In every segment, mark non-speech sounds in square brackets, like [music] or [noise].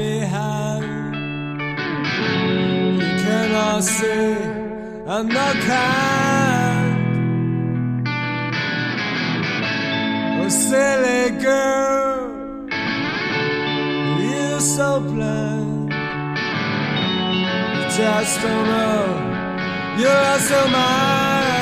behind. You cannot say I'm not kind. Oh, silly girl, you're so blind. You just don't know you're also mine.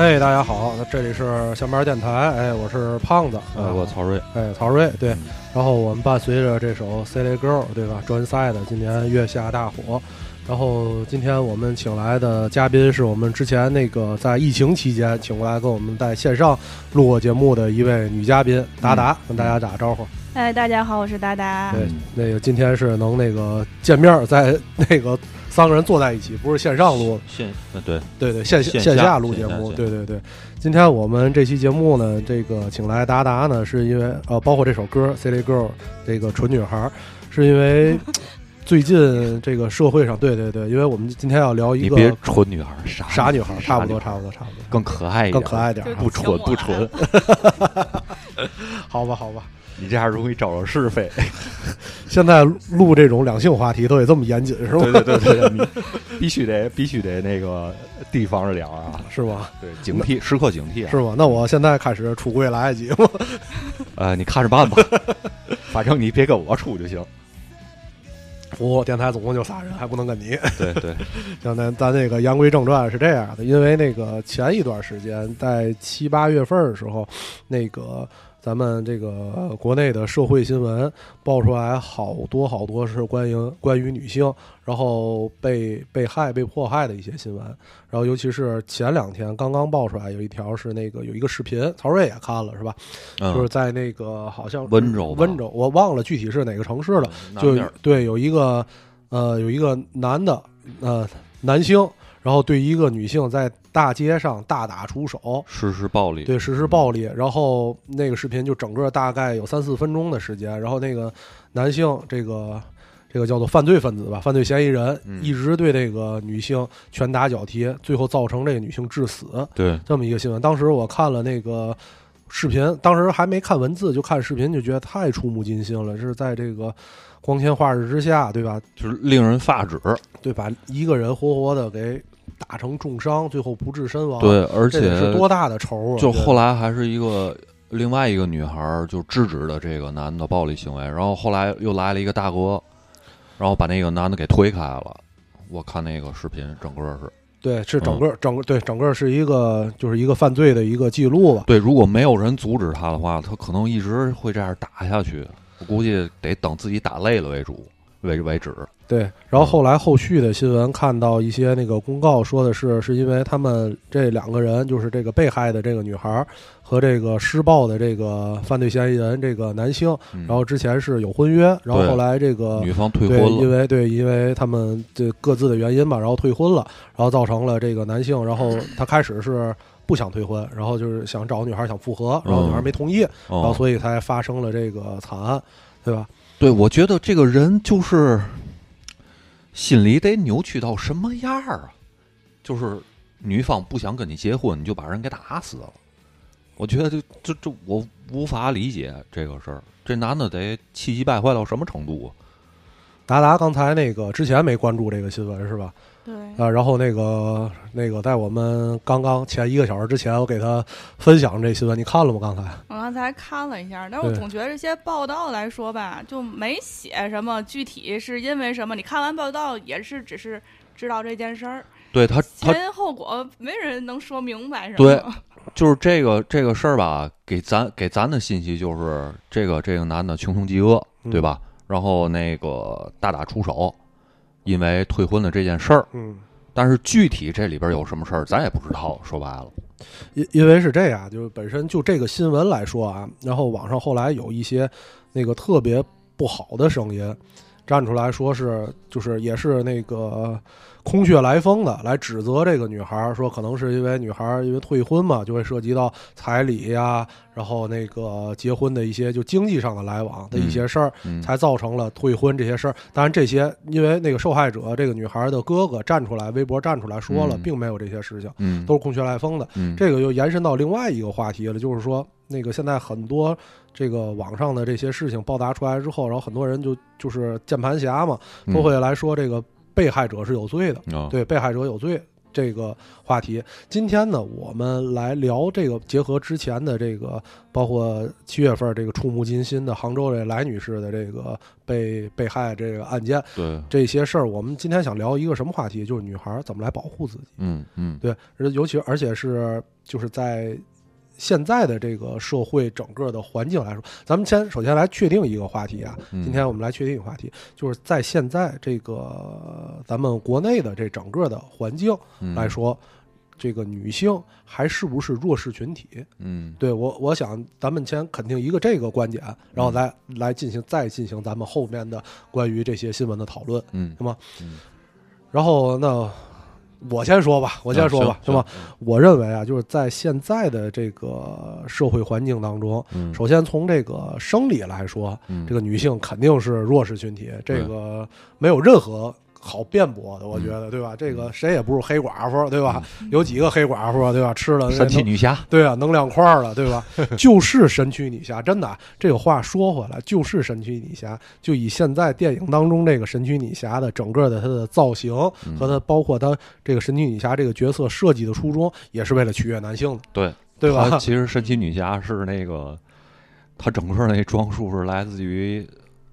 哎，大家好，那这里是下面电台，哎，我是胖子，呃，啊我曹睿，哎，曹睿，对，然后我们伴随着这首《Silly Girl》，对吧？专赛的今年月下大火。然后今天我们请来的嘉宾是我们之前那个在疫情期间请过来跟我们在线上录过节目的一位女嘉宾达达，跟大家打个招呼。哎，大家好，我是达达。对，那个今天是能那个见面，在那个三个人坐在一起，不是线上录，线呃对，对对，线线线下录节目，对对对。今天我们这期节目呢，这个请来达达呢，是因为呃，包括这首歌《Silly Girl》这个纯女孩，是因为 [laughs] 最近这个社会上，对对对，因为我们今天要聊一你别个蠢女孩，傻傻女孩，差不多差不多差不多，更可爱一点，更可爱点不蠢不蠢，[laughs] 好吧好吧。你这样容易招惹是非。[laughs] 现在录这种两性话题都得这么严谨是吗？对对对对，你必须得必须得那个提防着点儿啊，是吧？对，警惕，时刻警惕啊。是吧？那我现在开始出柜来得及吗？[laughs] 呃，你看着办吧，[laughs] 反正你别跟我出就行。我电台总共就仨人，还不能跟你。对对，像咱咱那个言归正传是这样的，因为那个前一段时间在七八月份的时候，那个咱们这个国内的社会新闻爆出来好多好多是关于关于女性，然后被被害、被迫害的一些新闻。然后尤其是前两天刚刚爆出来有一条是那个有一个视频，曹睿也看了是吧？就是嗯，在那个好像温州温州，我忘了具体是哪个城市了。就对有一个呃有一个男的呃男星，然后对一个女性在大街上大打出手，实施暴力，对实施暴力，然后那个视频就整个大概有三四分钟的时间，然后那个男性这个。这个叫做犯罪分子吧，犯罪嫌疑人、嗯一直对这个女性拳打脚踢，最后造成这个女性致死。对这么一个新闻。当时我看了那个视频，当时还没看文字，就看视频就觉得太触目惊心了。是在这个光天化日之下，对吧？就是令人发指。对，把一个人活活的给打成重伤，最后不治身亡。，对，而且是多大的仇啊！就后来还是一个另外一个女孩儿就制止了这个男的暴力行为，然后后来又来了一个大哥，然后把那个男的给推开了。我看那个视频，整个是对，是整嗯个、整个对整个是一个就是一个犯罪的一个记录吧。对。如果没有人阻止他的话，他可能一直会这样打下去。我估计得等自己打累了为主为为止。对，然后后来后续的新闻看到一些那个公告说的是，是因为他们这两个人，就是这个被害的这个女孩儿和这个施暴的这个犯罪嫌疑人这个男性，嗯、然后之前是有婚约，然后后来这个女方退对，婚了，因为对，因为他们这各自的原因吧，然后退婚了，然后造成了这个男性，然后他开始是不想退婚，然后就是想找女孩想复合，然后女孩没同意，然后哦，所以才发生了这个惨案，对吧？对，我觉得这个人就是心里得扭曲到什么样啊？就是女方不想跟你结婚，你就把人给打死了。我觉得这这这我无法理解这个事儿。这男的得气急败坏到什么程度啊？达达刚才那个之前没关注这个新闻是吧？对，啊，然后那个那个在我们刚刚前一个小时之前，我给他分享这新闻，你看了吗？刚才？我刚才看了一下，但是我总觉得这些报道来说吧，就没写什么具体是因为什么。你看完报道也是只是知道这件事儿，对他，他前因后果没人能说明白什么。对就是这个这个事儿吧，给咱给咱的信息就是这个这个男的穷凶极恶，嗯对吧？然后那个大打出手，因为退婚的这件事儿。嗯，但是具体这里边有什么事儿，咱也不知道。说白了，因因为是这样，就是本身就这个新闻来说啊，然后网上后来有一些那个特别不好的声音站出来说是，就是也是那个空穴来风的来指责这个女孩儿，说可能是因为女孩儿因为退婚嘛，就会涉及到彩礼呀，然后那个结婚的一些就经济上的来往的一些事儿，嗯才造成了退婚这些事儿。当然，这些因为那个受害者这个女孩的哥哥站出来，微博站出来说了，嗯并没有这些事情，嗯都是空穴来风的。嗯这个又延伸到另外一个话题了，就是说，那个现在很多这个网上的这些事情报答出来之后，然后很多人就就是键盘侠嘛，嗯都会来说这个被害者是有罪的，啊对被害者有罪这个话题。今天呢，我们来聊这个，结合之前的这个，包括七月份这个触目惊心的杭州这来女士的这个被被害这个案件，对这些事儿，我们今天想聊一个什么话题？就是女孩怎么来保护自己。嗯嗯对，而尤其而且是就是在现在的这个社会整个的环境来说，咱们先首先来确定一个话题啊。嗯今天我们来确定一个话题，就是在现在这个咱们国内的这整个的环境嗯来说，这个女性还是不是弱势群体？嗯对我，我想咱们先肯定一个这个观点，然后来来进行再进行咱们后面的关于这些新闻的讨论。嗯是吗？嗯然后那我先说吧，我先说吧，是行吧？？我认为啊，就是在现在的这个社会环境当中，嗯首先从这个生理来说，嗯这个女性肯定是弱势群体，这个没有任何好辩驳的，我觉得，对吧？这个谁也不是黑寡妇，对吧？有几个黑寡妇，对吧？吃了神奇女侠，对啊，能量块儿了，对吧？[laughs] 就是神奇女侠，真的啊，这个话说回来，就是神奇女侠。就以现在电影当中这个神奇女侠的整个的她的造型嗯和她包括她这个神奇女侠这个角色设计的初衷，也是为了取悦男性的，对对吧？其实神奇女侠是那个，她整个那装束是来自于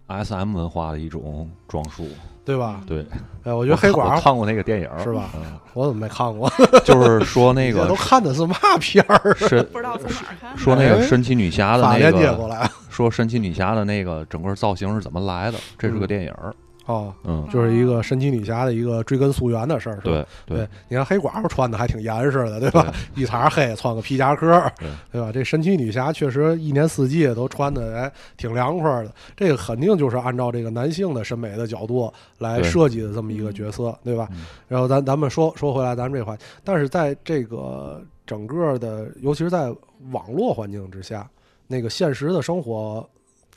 S M 文化的一种装束。对吧？对，哎，我觉得黑寡妇看过那个电影，是吧嗯我怎么没看过？[laughs] 就是说那这个 [laughs] 都看的是嘛片儿？神不知道从哪儿看。说那个神奇女侠的那个，来说神奇女侠的那个整个造型是怎么来的？这是个电影儿，哦，嗯，就是一个神奇女侠的一个追根溯源的事儿，是吧？对对，你看黑寡妇穿的还挺严实的，对吧？一茬黑，穿个皮夹克，对对吧？这神奇女侠确实一年四季都穿的哎挺凉快的，这个肯定就是按照这个男性的审美的角度来设计的这么一个角色，对吧嗯？然后咱咱们说说回来，咱们这个话，但是在这个整个的，尤其是在网络环境之下，那个现实的生活。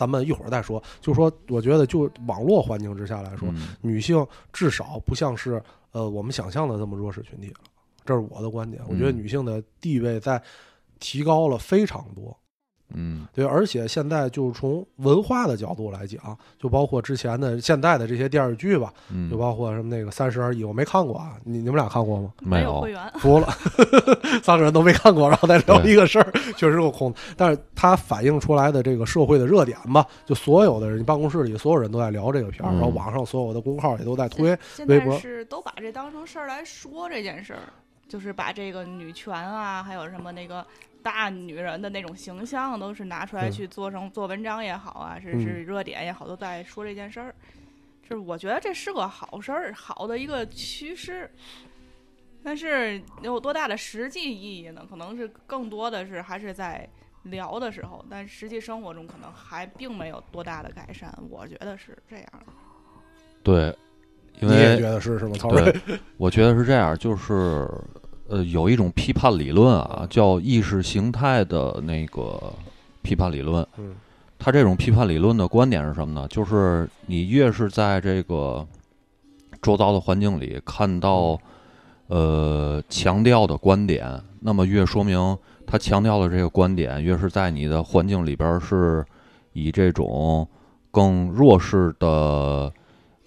咱们一会儿再说，就说我觉得就网络环境之下来说，嗯女性至少不像是呃我们想象的这么弱势群体了，这是我的观点。我觉得嗯女性的地位在提高了非常多，嗯对，而且现在就是从文化的角度来讲，就包括之前的现在的这些电视剧吧，嗯，就包括什么那个《三十而已》，我没看过啊，你你们俩看过吗？没有有会员，[laughs] 服了，[laughs] 三个人都没看过，然后再聊一个事儿，确实够空。但是它反映出来的这个社会的热点吧，就所有的人，办公室里所有人都在聊这个片儿，嗯然后网上所有的公号也都在推。现微博在是都把这当成事儿来说这件事儿，就是把这个女权啊，还有什么那个大女人的那种形象，都是拿出来嗯去做成做文章也好啊，是嗯是热点也好，都在说这件事儿。就是我觉得这是个好事儿，好的一个趋势。但是有多大的实际意义呢？可能是更多的是还是在聊的时候，但实际生活中可能还并没有多大的改善。我觉得是这样。对，因你也觉得是是吗？曹睿？对，我觉得是这样，就是呃，有一种批判理论啊，叫意识形态的那个批判理论。嗯他这种批判理论的观点是什么呢？就是你越是在这个周遭的环境里看到呃强调的观点，那么越说明他强调的这个观点越是在你的环境里边儿是以这种更弱势的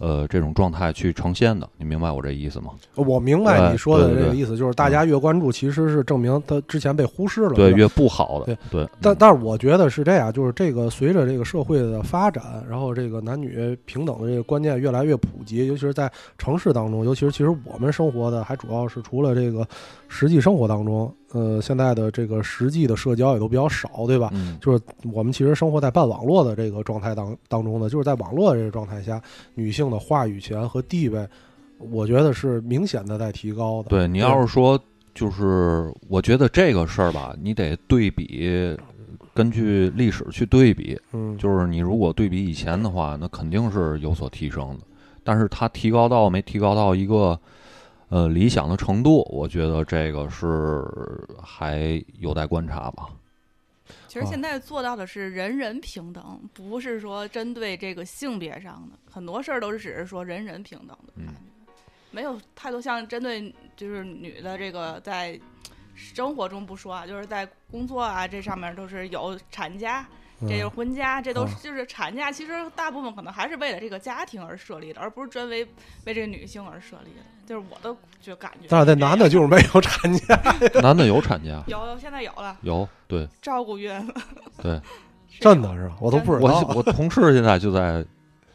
呃这种状态去呈现的。你明白我这意思吗？我明白你说的这个意思，就是大家越关注，其实是证明他之前被忽视了。对，越不好的，对对，嗯但但是我觉得是这样，就是这个随着这个社会的发展，然后这个男女平等的这个观念越来越普及，尤其是在城市当中，尤其是其实我们生活的还主要是除了这个实际生活当中，呃，现在的这个实际的社交也都比较少，对吧？嗯就是我们其实生活在半网络的这个状态当当中呢，就是在网络这个状态下，女性的话语权和地位，我觉得是明显的在提高的。对你要是说，就是我觉得这个事儿吧，你得对比，根据历史去对比。嗯，就是你如果对比以前的话，那肯定是有所提升的。但是它提高到没提高到一个呃理想的程度，我觉得这个是还有待观察吧。啊其实现在做到的是人人平等，不是说针对这个性别上的，很多事儿都是只是说人人平等的嗯感觉，没有太多像针对就是女的这个在生活中不说啊，就是在工作啊这上面都是有产假，这就是嗯婚假，这都是啊就是产假，其实大部分可能还是为了这个家庭而设立的，而不是专为为这个女性而设立的。就是我的就感觉，但是那男的就是没有产假，[laughs] 男的有产假，有现在有了有对照顾月子，对，[laughs] 真的是我都不知我道我同事现在就在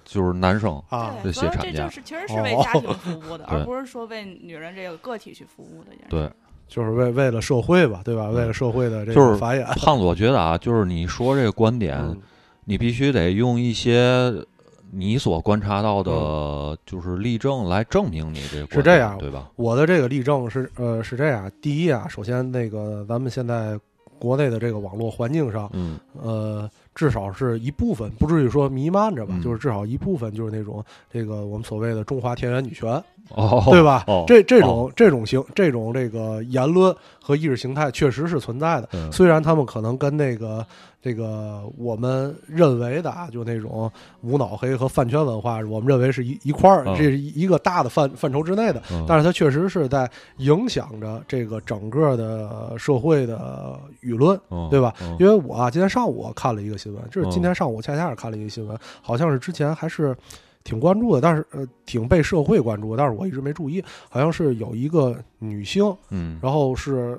就是男生啊。这所以写产假这就是其实是为家庭服务的，[laughs] 对而不是说为女人这个个体去服务的。对。就是为为了社会吧，对吧？为了社会的这就是个繁衍，[laughs] 胖子，我觉得啊，就是你说这个观点，嗯。你必须得用一些你所观察到的，嗯。就是例证来证明你这个观点是这样对吧？我的这个例证是呃是这样，第一啊，首先那个咱们现在国内的这个网络环境上，嗯。呃，至少是一部分，不至于说弥漫着吧，嗯。就是至少一部分就是那种这个我们所谓的中华田园女权，哦，对吧？哦，这这种、这种形这种这个言论和意识形态确实是存在的，嗯。虽然他们可能跟那个这个我们认为的啊，就那种无脑黑和饭圈文化，我们认为是一一块儿，嗯。这是一个大的范范畴之内的，嗯。但是它确实是在影响着这个整个的社会的舆论。嗯对吧嗯。因为我啊，今天上午看了一个新闻，就是嗯。今天上午恰恰是看了一个新闻，好像是之前还是挺关注的，但是呃挺被社会关注的，但是我一直没注意，好像是有一个女性，嗯然后是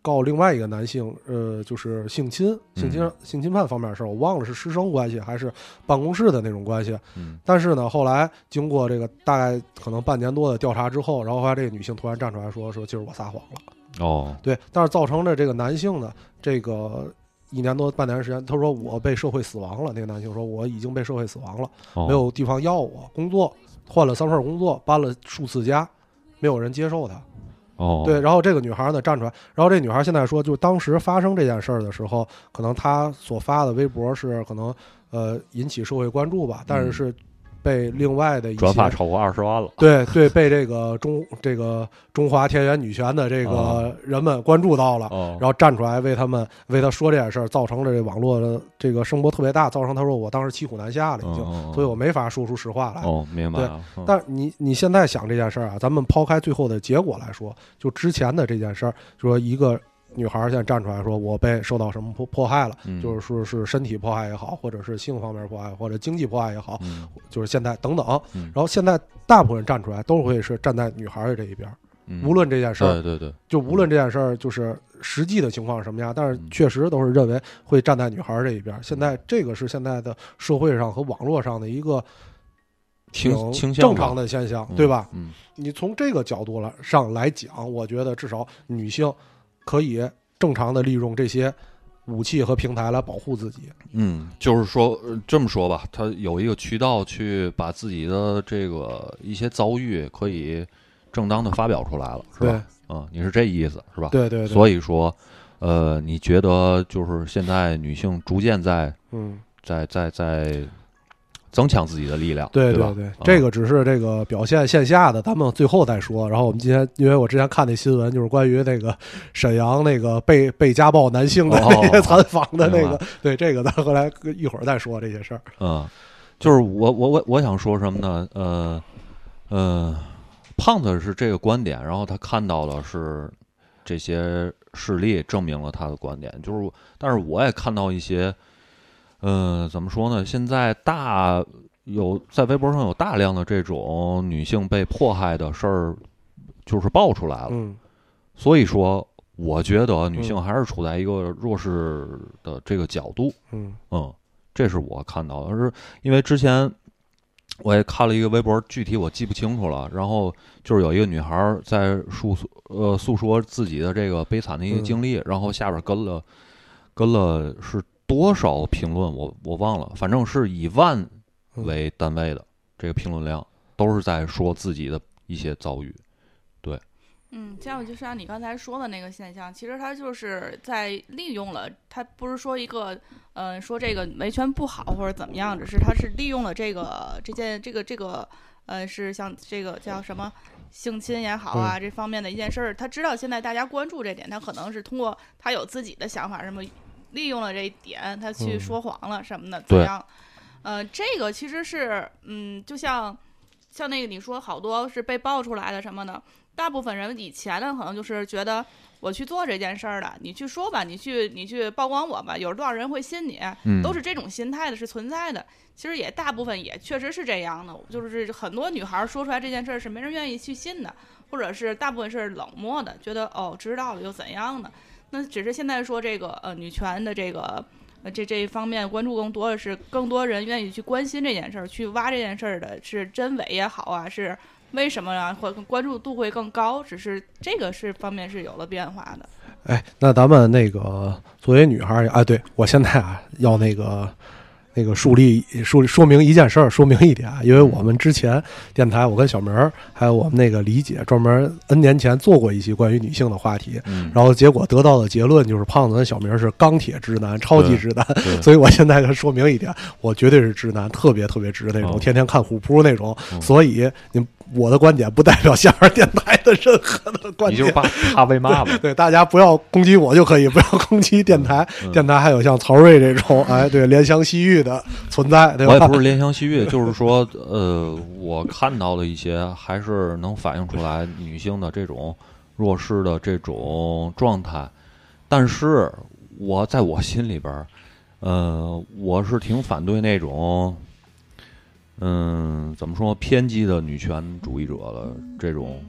告另外一个男性，呃，就是性侵、性侵、嗯性侵犯方面的事儿，我忘了是师生关系还是办公室的那种关系。嗯但是呢，后来经过这个大概可能半年多的调查之后，然后后来这个女性突然站出来说说，就是我撒谎了。哦对，但是造成了这个男性呢，这个一年多半年时间，他说我被社会死亡了。那个男性说我已经被社会死亡了，哦没有地方要我，工作换了三份工作，搬了数次家，没有人接受他。哦对，然后这个女孩呢站出来，然后这女孩现在说，就当时发生这件事儿的时候，可能她所发的微博是可能呃引起社会关注吧，但是嗯是被另外的一些转发超过二十万了。对对，被这个中这个中华田园女权的这个哦人们关注到了，哦然后站出来为他们为他说这件事儿，造成了这网络的这个声波特别大，造成他说我当时骑虎难下了已经，所以我没法说出实话来。哦，明白了。嗯但你你现在想这件事儿啊，咱们抛开最后的结果来说，就之前的这件事儿，就说一个女孩儿现在站出来说，我被受到什么迫迫害了，嗯就是说是身体迫害也好，或者是性方面迫害，或者经济迫害也好，嗯就是现在等等。嗯然后现在大部分人站出来都会是站在女孩儿的这一边无论这件事儿，对对对，就无论这件事儿就是实际的情况是什么样，但是嗯确实都是认为会站在女孩儿这一边儿。现在这个是现在的社会上和网络上的一个倾挺正常的现象，嗯对吧？嗯你从这个角度来上来讲，我觉得至少女性可以正常的利用这些武器和平台来保护自己。嗯，就是说呃这么说吧，他有一个渠道去把自己的这个一些遭遇可以正当的发表出来了，是吧？嗯，你是这意思是吧？对对对，所以说，呃，你觉得就是现在女性逐渐在嗯，在在在增强自己的力量，对对？对，啊这个只是这个表现线下的，咱们最后再说。然后我们今天，因为我之前看那新闻，就是关于那个沈阳那个被被家暴男性的哦那些采访的那明个，对这个咱后来一会儿再说这些事儿。嗯，就是我我我我想说什么呢？呃呃，胖子是这个观点，然后他看到的是这些事例证明了他的观点，就是，但是我也看到一些，呃，怎么说呢？现在大有在微博上有大量的这种女性被迫害的事儿，就是爆出来了，嗯所以说。我觉得女性嗯还是处在一个弱势的这个角度，嗯嗯，这是我看到的，是因为之前我也看了一个微博，具体我记不清楚了。然后就是有一个女孩儿在诉诉呃诉说自己的这个悲惨的一个嗯经历，然后下边跟了跟了是多少评论，我我忘了，反正是以万嗯。为单位的这个评论量，都是在说自己的一些遭遇。对。嗯，这样就像你刚才说的那个现象，其实他就是在利用了，他不是说一个，呃，说这个维权不好或者怎么样，只是他是利用了这个这件这个这个，呃，是像这个叫什么，性侵也好啊、这方面的一件事儿，他知道现在大家关注这点，他可能是通过他有自己的想法，什么利用了这一点，他去嗯说谎了什么的，怎对样？呃，这个其实是嗯，就像像那个你说好多是被爆出来的什么的，大部分人以前呢可能就是觉得。我去做这件事儿的，你去说吧，你去你去曝光我吧，有多少人会信你？嗯，都是这种心态的，是存在的。其实也大部分也确实是这样的，就是很多女孩说出来这件事儿是没人愿意去信的，或者是大部分是冷漠的，觉得哦知道了又怎样的。那只是现在说这个呃女权的这个呃这这一方面关注更多的是更多人愿意去关心这件事儿，去挖这件事儿的是真伪也好啊，是为什么啊，或关注度会更高。只是这个是方面是有了变化的。哎，那咱们那个作为女孩儿，哎，对我现在啊要那个那个树立树立说明一件事儿，说明一点啊，因为我们之前电台，我跟小明儿还有我们那个李姐专门 N 年前做过一期关于女性的话题，嗯，然后结果得到的结论就是胖子跟小明儿是钢铁直男，超级直男，所以我现在跟说明一点，我绝对是直男，特别特别直那种，哦天天看虎扑那种，嗯所以你我的观点不代表下面电台的任何的观点你就是。怕怕被骂吧。对，大家不要攻击我就可以，不要攻击电台。嗯电台还有像曹睿这种，哎，对，怜香惜玉的存在，对吧？我也不是怜香惜玉，[laughs] 就是说，呃，我看到的一些还是能反映出来女性的这种弱势的这种状态，但是我在我心里边儿，呃，我是挺反对那种，嗯，怎么说偏激的女权主义者的这种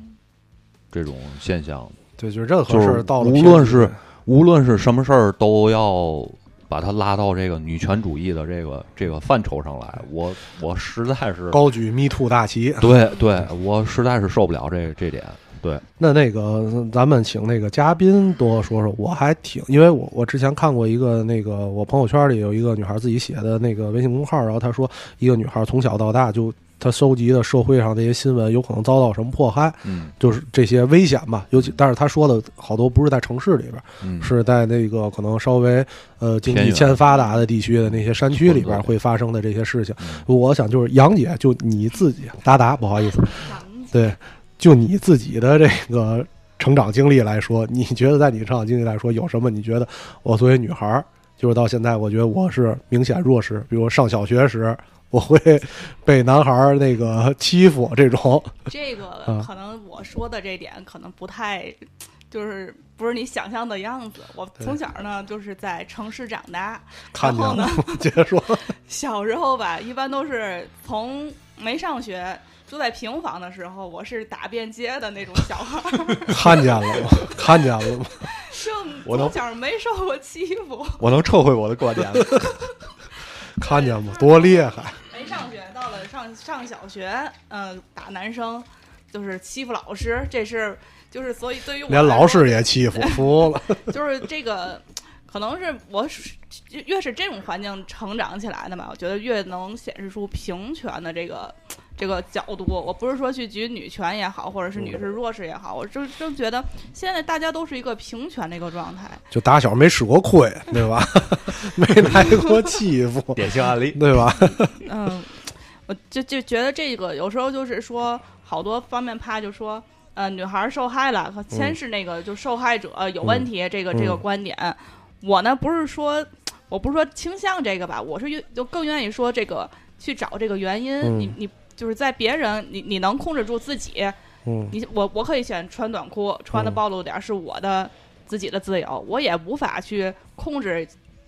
这种现象。对，就是任何事儿到了无论是无论是什么事儿，都要把它拉到这个女权主义的这个这个范畴上来。我我实在是高举 Me Too 大旗。对对，我实在是受不了这这点。对，那那个，咱们请那个嘉宾多说说。我还挺，因为我我之前看过一个那个，我朋友圈里有一个女孩自己写的那个微信公号，然后她说，一个女孩从小到大就她收集的社会上这些新闻，有可能遭到什么迫害，嗯。就是这些危险吧。尤其，但是她说的好多不是在城市里边，嗯，是在那个可能稍微呃经济欠发达的地区的那些山区里边会发生的这些事情。我想就是杨姐，就你自己，达达，不好意思，对，就你自己的这个成长经历来说，你觉得在你成长经历来说有什么？你觉得我作为女孩儿，就是到现在，我觉得我是明显弱势，比如上小学时。我会被男孩儿那个欺负，这种 [laughs] 这个啊可能我说的这点可能不太，就是不是你想象的样子。我从小呢就是在城市长大，[laughs] 看见然后呢。[laughs] 接着说，小时候吧，一般都是从没上学。住在平房的时候，我是打遍街的那种小孩儿，[laughs] 看见了吗？看见了吗？[laughs] 就我能从小没受过欺负。我能撤回我的观点了。[laughs] 看见吗？多厉害！没上学，到了上上小学，嗯、打男生就是欺负老师，这是就是所以对于我连老师也欺负，服了。就是这个，可能是我是越是这种环境成长起来的吧，我觉得越能显示出平权的这个这个角度。我不是说去举女权也好，或者是女士弱势也好，我就真觉得现在大家都是一个平权的一个状态。就打小没吃过亏，对吧？[laughs] 没挨过 [laughs] 欺负，典型案例。对吧？[laughs] 嗯，我就就觉得这个有时候就是说好多方面怕就说。呃，女孩受害了，和先是那个就受害者有问题，这个这个嗯观点，我呢不是说，我不是说倾向这个吧，我是愿就更愿意说这个去找这个原因。嗯你你就是在别人，你你能控制住自己，嗯你我我可以选穿短裤，穿的嗯暴露点儿是我的自己的自由，我也无法去控制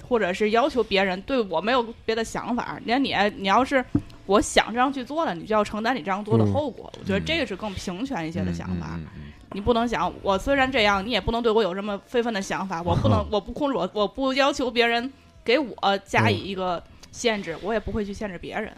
或者是要求别人对我没有别的想法。连你你要是我想这样去做了，你就要承担你这样做的嗯后果。我觉得这个是更平权一些的想法。嗯嗯你不能想我虽然这样，你也不能对我有什么非分的想法。我不能，[laughs] 我不控制我，我不要求别人给我加以一个限制，我也不会去限制别人。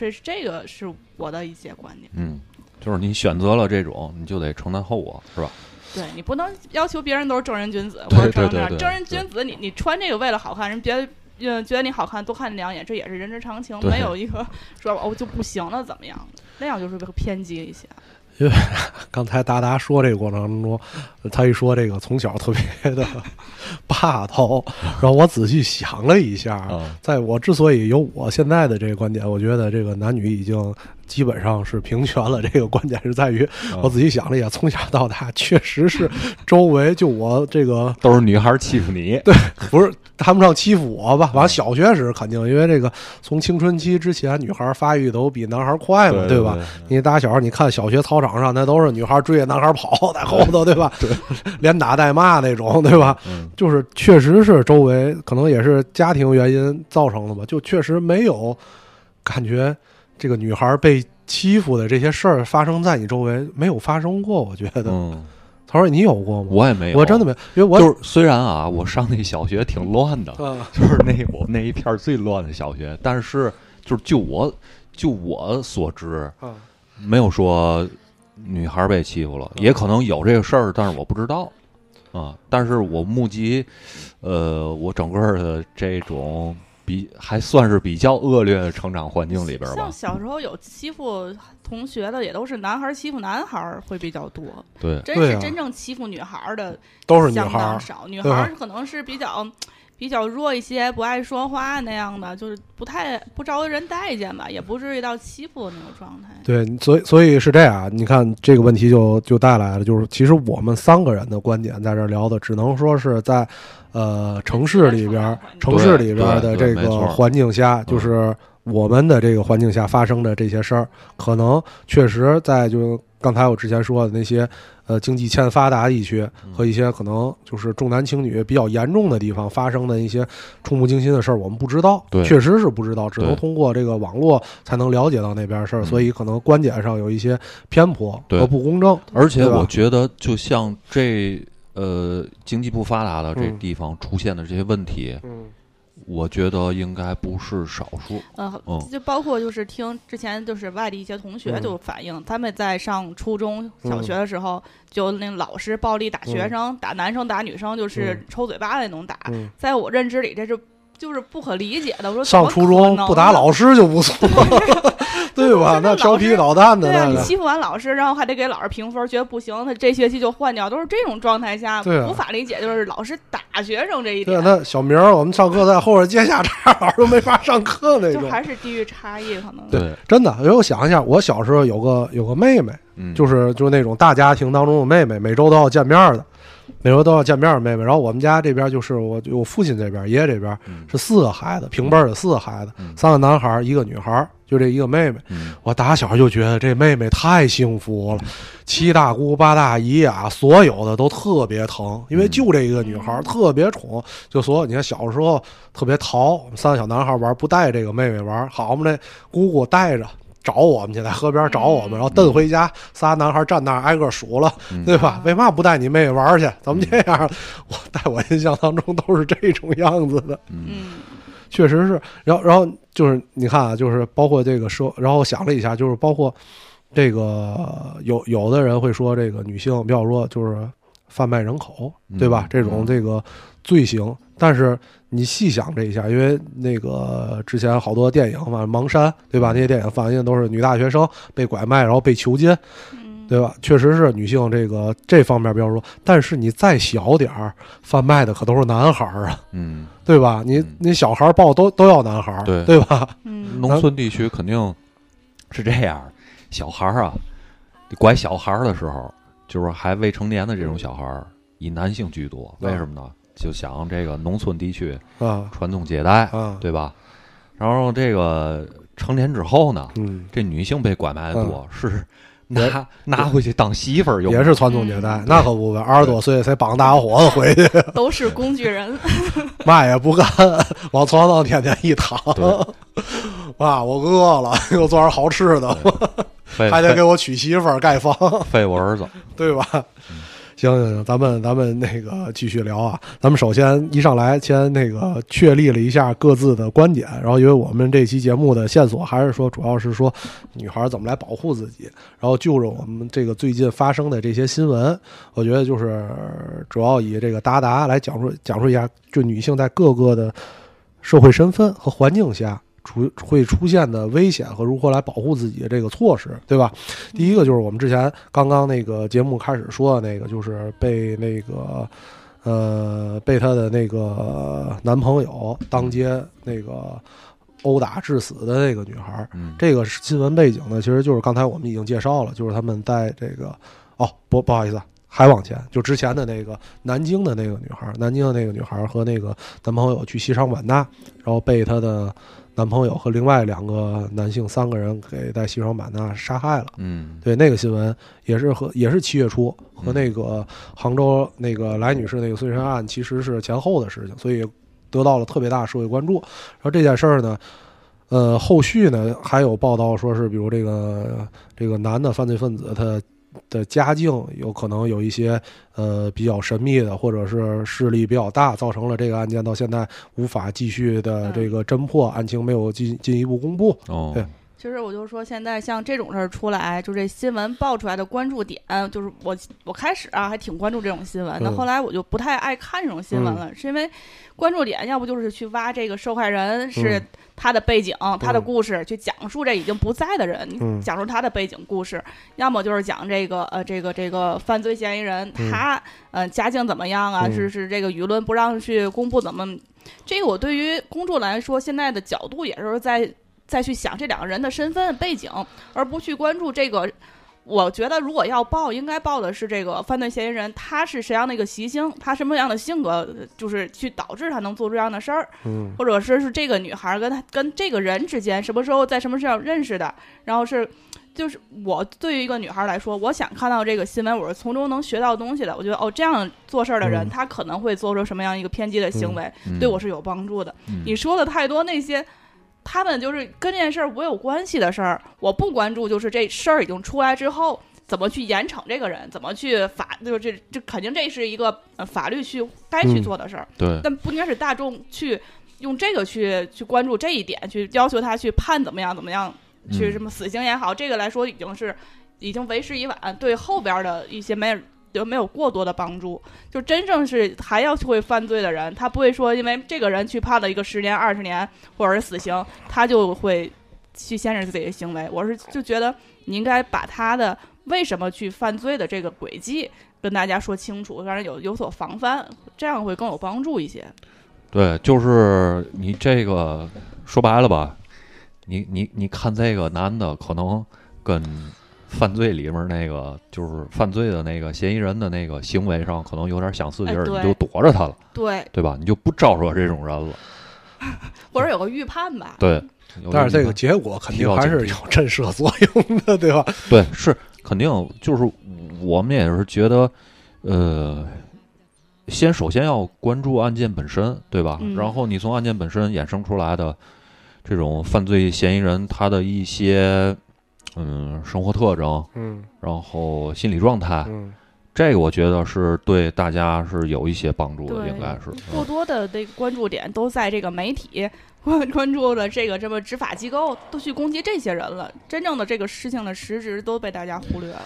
这是这个是我的一些观点。嗯，就是你选择了这种，你就得承担后果，是吧？对你不能要求别人都是正人君子，对我是正人对对对正人君子，你你穿这个为了好看，人别嗯觉得你好看，多看你两眼，这也是人之常情，没有一个说哦就不行了怎么样的，那样就是偏激一些。[laughs] 刚才达达说这个过程中，他一说这个从小特别的 [laughs] 霸道，然后我仔细想了一下，嗯在我之所以有我现在的这个观点，我觉得这个男女已经基本上是平权了。这个关键是在于，嗯我仔细想了一下，从小到大确实是周围就我这个 [laughs] 都是女孩欺负你，对不是谈不上欺负我吧，反正小学时肯定，因为这个从青春期之前，女孩发育都比男孩快嘛，对吧？？你打小你看小学操场上，那都是女孩追着男孩跑在后头，对吧？[laughs] 连打带骂那种，对吧？嗯就是确实是周围可能也是家庭原因造成的吧，就确实没有感觉这个女孩被欺负的这些事儿发生在你周围没有发生过，我觉得。嗯，他说你有过吗？我也没有，我真的没有，因为我就是虽然啊，我上那小学挺乱的，嗯 [laughs] 就是那我们那一片儿最乱的小学，但是就是就我就我所知，嗯没有说女孩被欺负了，嗯也可能有这个事儿，但是我不知道啊。但是我目击，呃，我整个的这种比还算是比较恶劣的成长环境里边像，小时候有欺负同学的，也都是男孩欺负男孩会比较多，对，真是真正欺负女孩的都是女相孩少。女孩可能是比较比较弱一些，不爱说话那样的，就是不太不招人待见吧，也不至于到欺负那种状态。对，所以所以是这样，你看这个问题就就带来了，就是其实我们三个人的观点在这儿聊的，只能说是在呃城市里边儿，城市里边儿的这个环境下，就是我们的这个环境下发生的这些事儿，可能确实在就刚才我之前说的那些呃经济欠发达地区嗯和一些可能就是重男轻女比较严重的地方发生的一些触目惊心的事儿，我们不知道，确实是不知道，只能通过这个网络才能了解到那边的事儿，嗯。所以可能观点上有一些偏颇和不公正。而且我觉得，就像这呃经济不发达的这嗯。地方出现的这些问题，嗯我觉得应该不是少数。呃嗯，就包括就是听之前就是外地一些同学嗯就反映，他们在上初中小嗯学的时候，就那老师暴力打学生，打男生打女生，就是嗯抽嘴巴那种打。嗯，在我认知里，这是就是不可理解的。我说上初中不打老师。就不错，[laughs] 对吧？那调皮捣蛋的对啊，你欺负完老师，然后还得给老师评分，觉得不行，他这学期就换掉，都是这种状态下，对啊无法理解，就是老师打学生这一点对啊，，那小明儿我们上课在后边接下茬，老师都没法上课那种就种。还是地域差异，可能对，真的，因为我想一下，我小时候有个有个妹妹，嗯，就是就是那种大家庭当中的妹妹，每周都要见面的，每周都要见面的妹妹。然后我们家这边就是我我父亲这边爷爷这边嗯是四个孩子，平辈儿的四个孩子，嗯三个男孩儿一个女孩儿，就这一个妹妹。嗯我打小就觉得这妹妹太幸福了，七大姑八大姨啊，所有的都特别疼，因为就这一个女孩儿特别宠，就所有你看小时候特别淘，三个小男孩玩不带这个妹妹玩，好嘛，那姑姑带着。找我们去，在河边找我们，然后蹬回家，仨男孩站那儿挨个数了，嗯对吧？为嘛不带你妹妹玩去？怎么这样？[laughs] 我在我印象当中都是这种样子的。嗯嗯，确实是。然后，然后就是你看啊，就是包括这个说，然后我想了一下，就是包括这个有有的人会说，这个女性比较弱，就是贩卖人口，对吧？嗯这种这个罪行，但是你细想这一下，因为那个之前好多电影嘛，《盲山》，对吧？那些电影反映都是女大学生被拐卖，然后被囚禁，嗯，对吧？确实是女性这个这方面比较弱，但是你再小点儿，贩卖的可都是男孩儿啊。嗯，对吧？你嗯你小孩儿抱都都要男孩儿，对对吧？[laughs] 嗯，农村地区肯定是这样，小孩儿啊，拐小孩儿的时候，就是还未成年的这种小孩儿，以男性居多。为什么呢？就想这个农村地区啊。传宗接代，啊，对吧？然后这个成年之后呢，嗯，这女性被拐卖的多，是拿拿回去当媳妇儿用，也是传宗接代嗯，那可不呗，二十多岁才绑大伙子回去，[laughs] 都是工具人。[laughs] 嘛也不干，往床上天天一躺爸，[laughs] 我饿了，给我做点好吃的，还得给我娶媳妇儿盖房，废我儿子。对吧？行行行，咱们咱们那个继续聊啊。咱们首先一上来先那个确立了一下各自的观点，然后因为我们这期节目的线索还是说主要是说女孩怎么来保护自己，然后就着我们这个最近发生的这些新闻，我觉得就是主要以这个达达来讲述讲述一下，就女性在各个的社会身份和环境下。出会出现的危险和如何来保护自己的这个措施，对吧？第一个就是我们之前刚刚那个节目开始说的那个，就是被那个呃被她的那个男朋友当街那个殴打致死的那个女孩这个新闻背景呢，其实就是刚才我们已经介绍了，就是他们在这个哦不不好意思啊，还往前，就之前的那个南京的那个女孩儿，南京的那个女孩儿和那个男朋友去西双版纳，然后被她的男朋友和另外两个男性三个人给在西双版纳杀害了。嗯对，那个新闻也是和也是七月初，和嗯那个杭州那个来女士那个碎尸案其实是前后的事情，所以得到了特别大社会关注。然后这件事儿呢，呃，后续呢还有报道说是，比如这个这个男的犯罪分子他的家境有可能有一些呃比较神秘的，或者是势力比较大，造成了这个案件到现在无法继续的这个侦破，案情没有进进一步公布。哦，对其实我就说，现在像这种事儿出来，就这新闻爆出来的关注点，就是我我开始啊还挺关注这种新闻，那、嗯后来我就不太爱看这种新闻了，是因为关注点要不就是去挖这个受害人是嗯他的背景、他的故事，去讲述这已经不在的人，嗯讲述他的背景故事，要么就是讲这个呃这个这个犯罪嫌疑人嗯他呃家境怎么样啊，嗯是是这个舆论不让去公布怎么。这个我对于公众来说，现在的角度也是在再去想这两个人的身份背景，而不去关注这个。我觉得如果要报，应该报的是这个犯罪嫌疑人他是谁样的一个习性，他什么样的性格，就是去导致他能做出这样的事儿，嗯或者说是这个女孩跟他跟这个人之间什么时候在什么事上认识的，然后是。就是我对于一个女孩来说，我想看到这个新闻，我是从中能学到东西的。我觉得哦，这样做事儿的人，嗯他可能会做出什么样一个偏激的行为，嗯对我是有帮助的。嗯你说的太多那些，他们就是跟这件事儿我有关系的事儿，我不关注。就是这事儿已经出来之后，怎么去严惩这个人，怎么去法，就是这这肯定这是一个呃法律去该去嗯做的事儿，对，但不应该是大众去用这个去去关注这一点，去要求他去判怎么样怎么样，去嗯什么死刑也好，这个来说已经是已经为时已晚，对后边的一些没就没有过多的帮助，就真正是还要去会犯罪的人，他不会说因为这个人去判了一个十年、二十年或者是死刑，他就会去限制自己的行为。我是就觉得你应该把他的为什么去犯罪的这个轨迹跟大家说清楚，让人有有所防范，这样会更有帮助一些。对，就是你这个说白了吧，你你你看这个男的可能跟犯罪里面那个就是犯罪的那个嫌疑人的那个行为上可能有点相似劲儿，你就躲着他了，对，对吧？你就不招惹这种人了。[laughs] 或者有个预判吧。对，但是这个结果肯定还是有震慑作用的，对吧？[laughs] 对是肯定就是我们也是觉得，呃。先首先要关注案件本身，对吧？嗯然后你从案件本身衍生出来的这种犯罪嫌疑人他的一些嗯生活特征，嗯然后心理状态，嗯这个我觉得是对大家是有一些帮助的，应该是。过多的这个关注点都在这个媒体关 [laughs] 关注了这个这么执法机构，都去攻击这些人了。真正的这个事情的实质都被大家忽略了。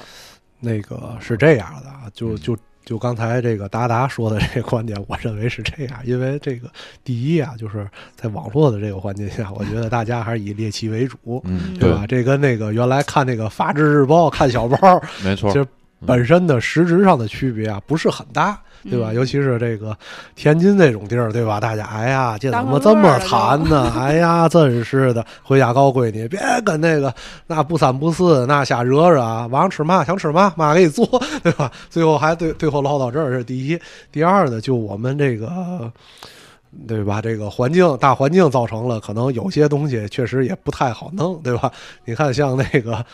那个是这样的啊，就就就刚才这个达达说的这个观点，我认为是这样，因为这个第一啊，就是在网络的这个环境下，我觉得大家还是以猎奇为主，嗯，对吧？？这跟那个原来看那个《法制日报》看小报没错其。实本身的实质上的区别啊，不是很大。对吧？嗯尤其是这个天津这种地儿，对吧？大家，哎呀，这怎么这么惨呢？[laughs] 哎呀，真是的！回家告闺女，别跟那个那不三不四，那瞎惹惹啊！晚上吃嘛？想吃嘛？妈给你做，[laughs] 对吧？最后还最最后唠到这儿，这是第一。第二呢，就我们这个。对吧？这个环境大环境造成了，可能有些东西确实也不太好弄，对吧？你看，像那个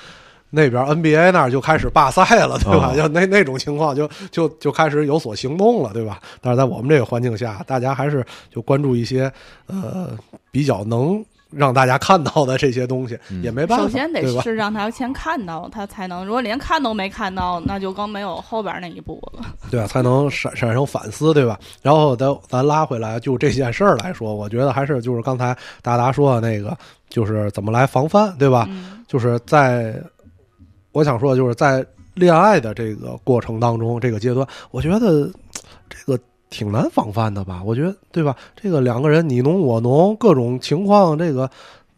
那边 NBA 那儿就开始罢赛了，对吧？哦就那那种情况就，就就开始有所行动了，对吧？但是在我们这个环境下，大家还是就关注一些呃比较能让大家看到的这些东西，嗯也没办法，首先得？是让他先看到，他才能。如果连看都没看到，那就更没有后边那一步了。对啊，才能产产生反思，对吧？然后咱咱拉回来，就这件事儿来说，我觉得还是就是刚才达达说的那个，就是怎么来防范，对吧？嗯，就是在我想说，就是在恋爱的这个过程当中，这个阶段，我觉得这个挺难防范的吧？我觉得，对吧？这个两个人你侬我侬，各种情况，这个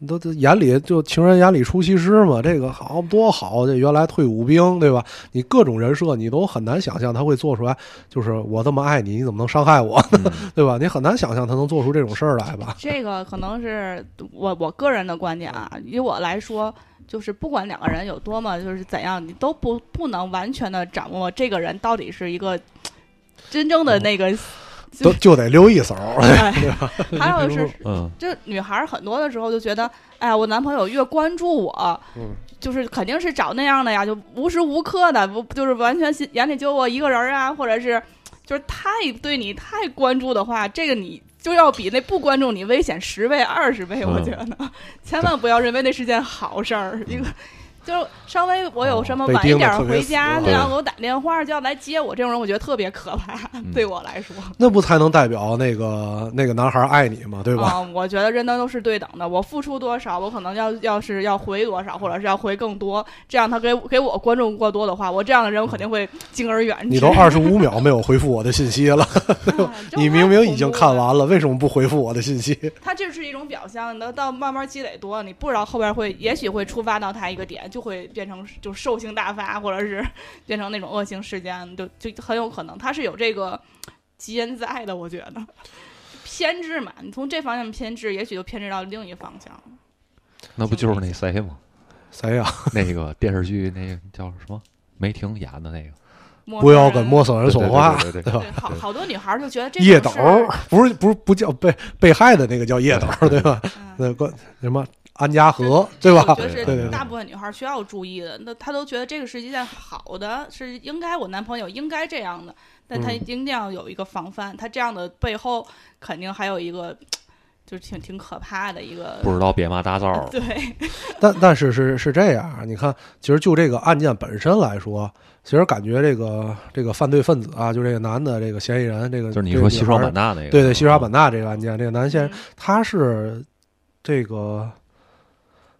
都都眼里就情人眼里出西施嘛，这个好多好，这原来退伍兵对吧？你各种人设你都很难想象他会做出来，就是我这么爱你，你怎么能伤害我？嗯对吧？你很难想象他能做出这种事儿来吧？这个可能是我我个人的观点啊，以我来说，就是不管两个人有多么就是怎样，你都不不能完全的掌握这个人到底是一个真正的那个。[laughs] 都就得留一手，[laughs] 哎还有是，嗯，这女孩儿很多的时候就觉得，哎呀，我男朋友越关注我，嗯就是肯定是找那样的呀，就无时无刻的不就是完全心眼里就我一个人儿啊，或者是就是太对你太关注的话，这个你就要比那不关注你危险十倍二十倍，我嗯觉得、千万不要认为那是件好事儿，一个。就是稍微我有什么晚一点回家，死就要给我打电话，就要来接我，这种人我觉得特别可怕，嗯 [laughs] 对我来说。那不才能代表那个那个男孩爱你吗？对吧？啊、我觉得人都都是对等的，我付出多少，我可能要要是要回多少，或者是要回更多，这样他给给我关注过多的话，我这样的人我肯定会敬而远之。你都二十五秒没有回复我的信息了，[laughs] 你明明已经看完了，为什么不回复我的信息？他这是一种表象，那到慢慢积累多了，你不知道后边会，也许会触发到他一个点，就会变成就兽性大发，或者是 [laughs] 变成那种恶性事件，就就很有可能他是有这个基因在的，我觉得。偏执嘛，你从这方面偏执，也许就偏执到另一方向。那不就是那谁吗？谁呀？那个电视剧那个叫什么？梅婷演的那个，不要跟陌生人说话，对对对对对对，好好多女孩就觉得这叶斗不是不是不叫被被害的那个叫叶斗，对吧？嗯那个什么安家和，对吧？我觉得对对对是大部分女孩儿需要注意的。那她都觉得这个是一件好的，是应该我男朋友应该这样的，但她嗯一定要有一个防范。她这样的背后肯定还有一个，就是挺挺可怕的一个。不知道别嘛大招儿。对，[laughs] 但但是是是这样啊，你看，其实就这个案件本身来说，其实感觉这个这个犯罪分子啊，就这个男的这个嫌疑人，这个就是你说西双版纳那个，对对，西双版纳这个案件，这个男嫌疑人嗯他是这个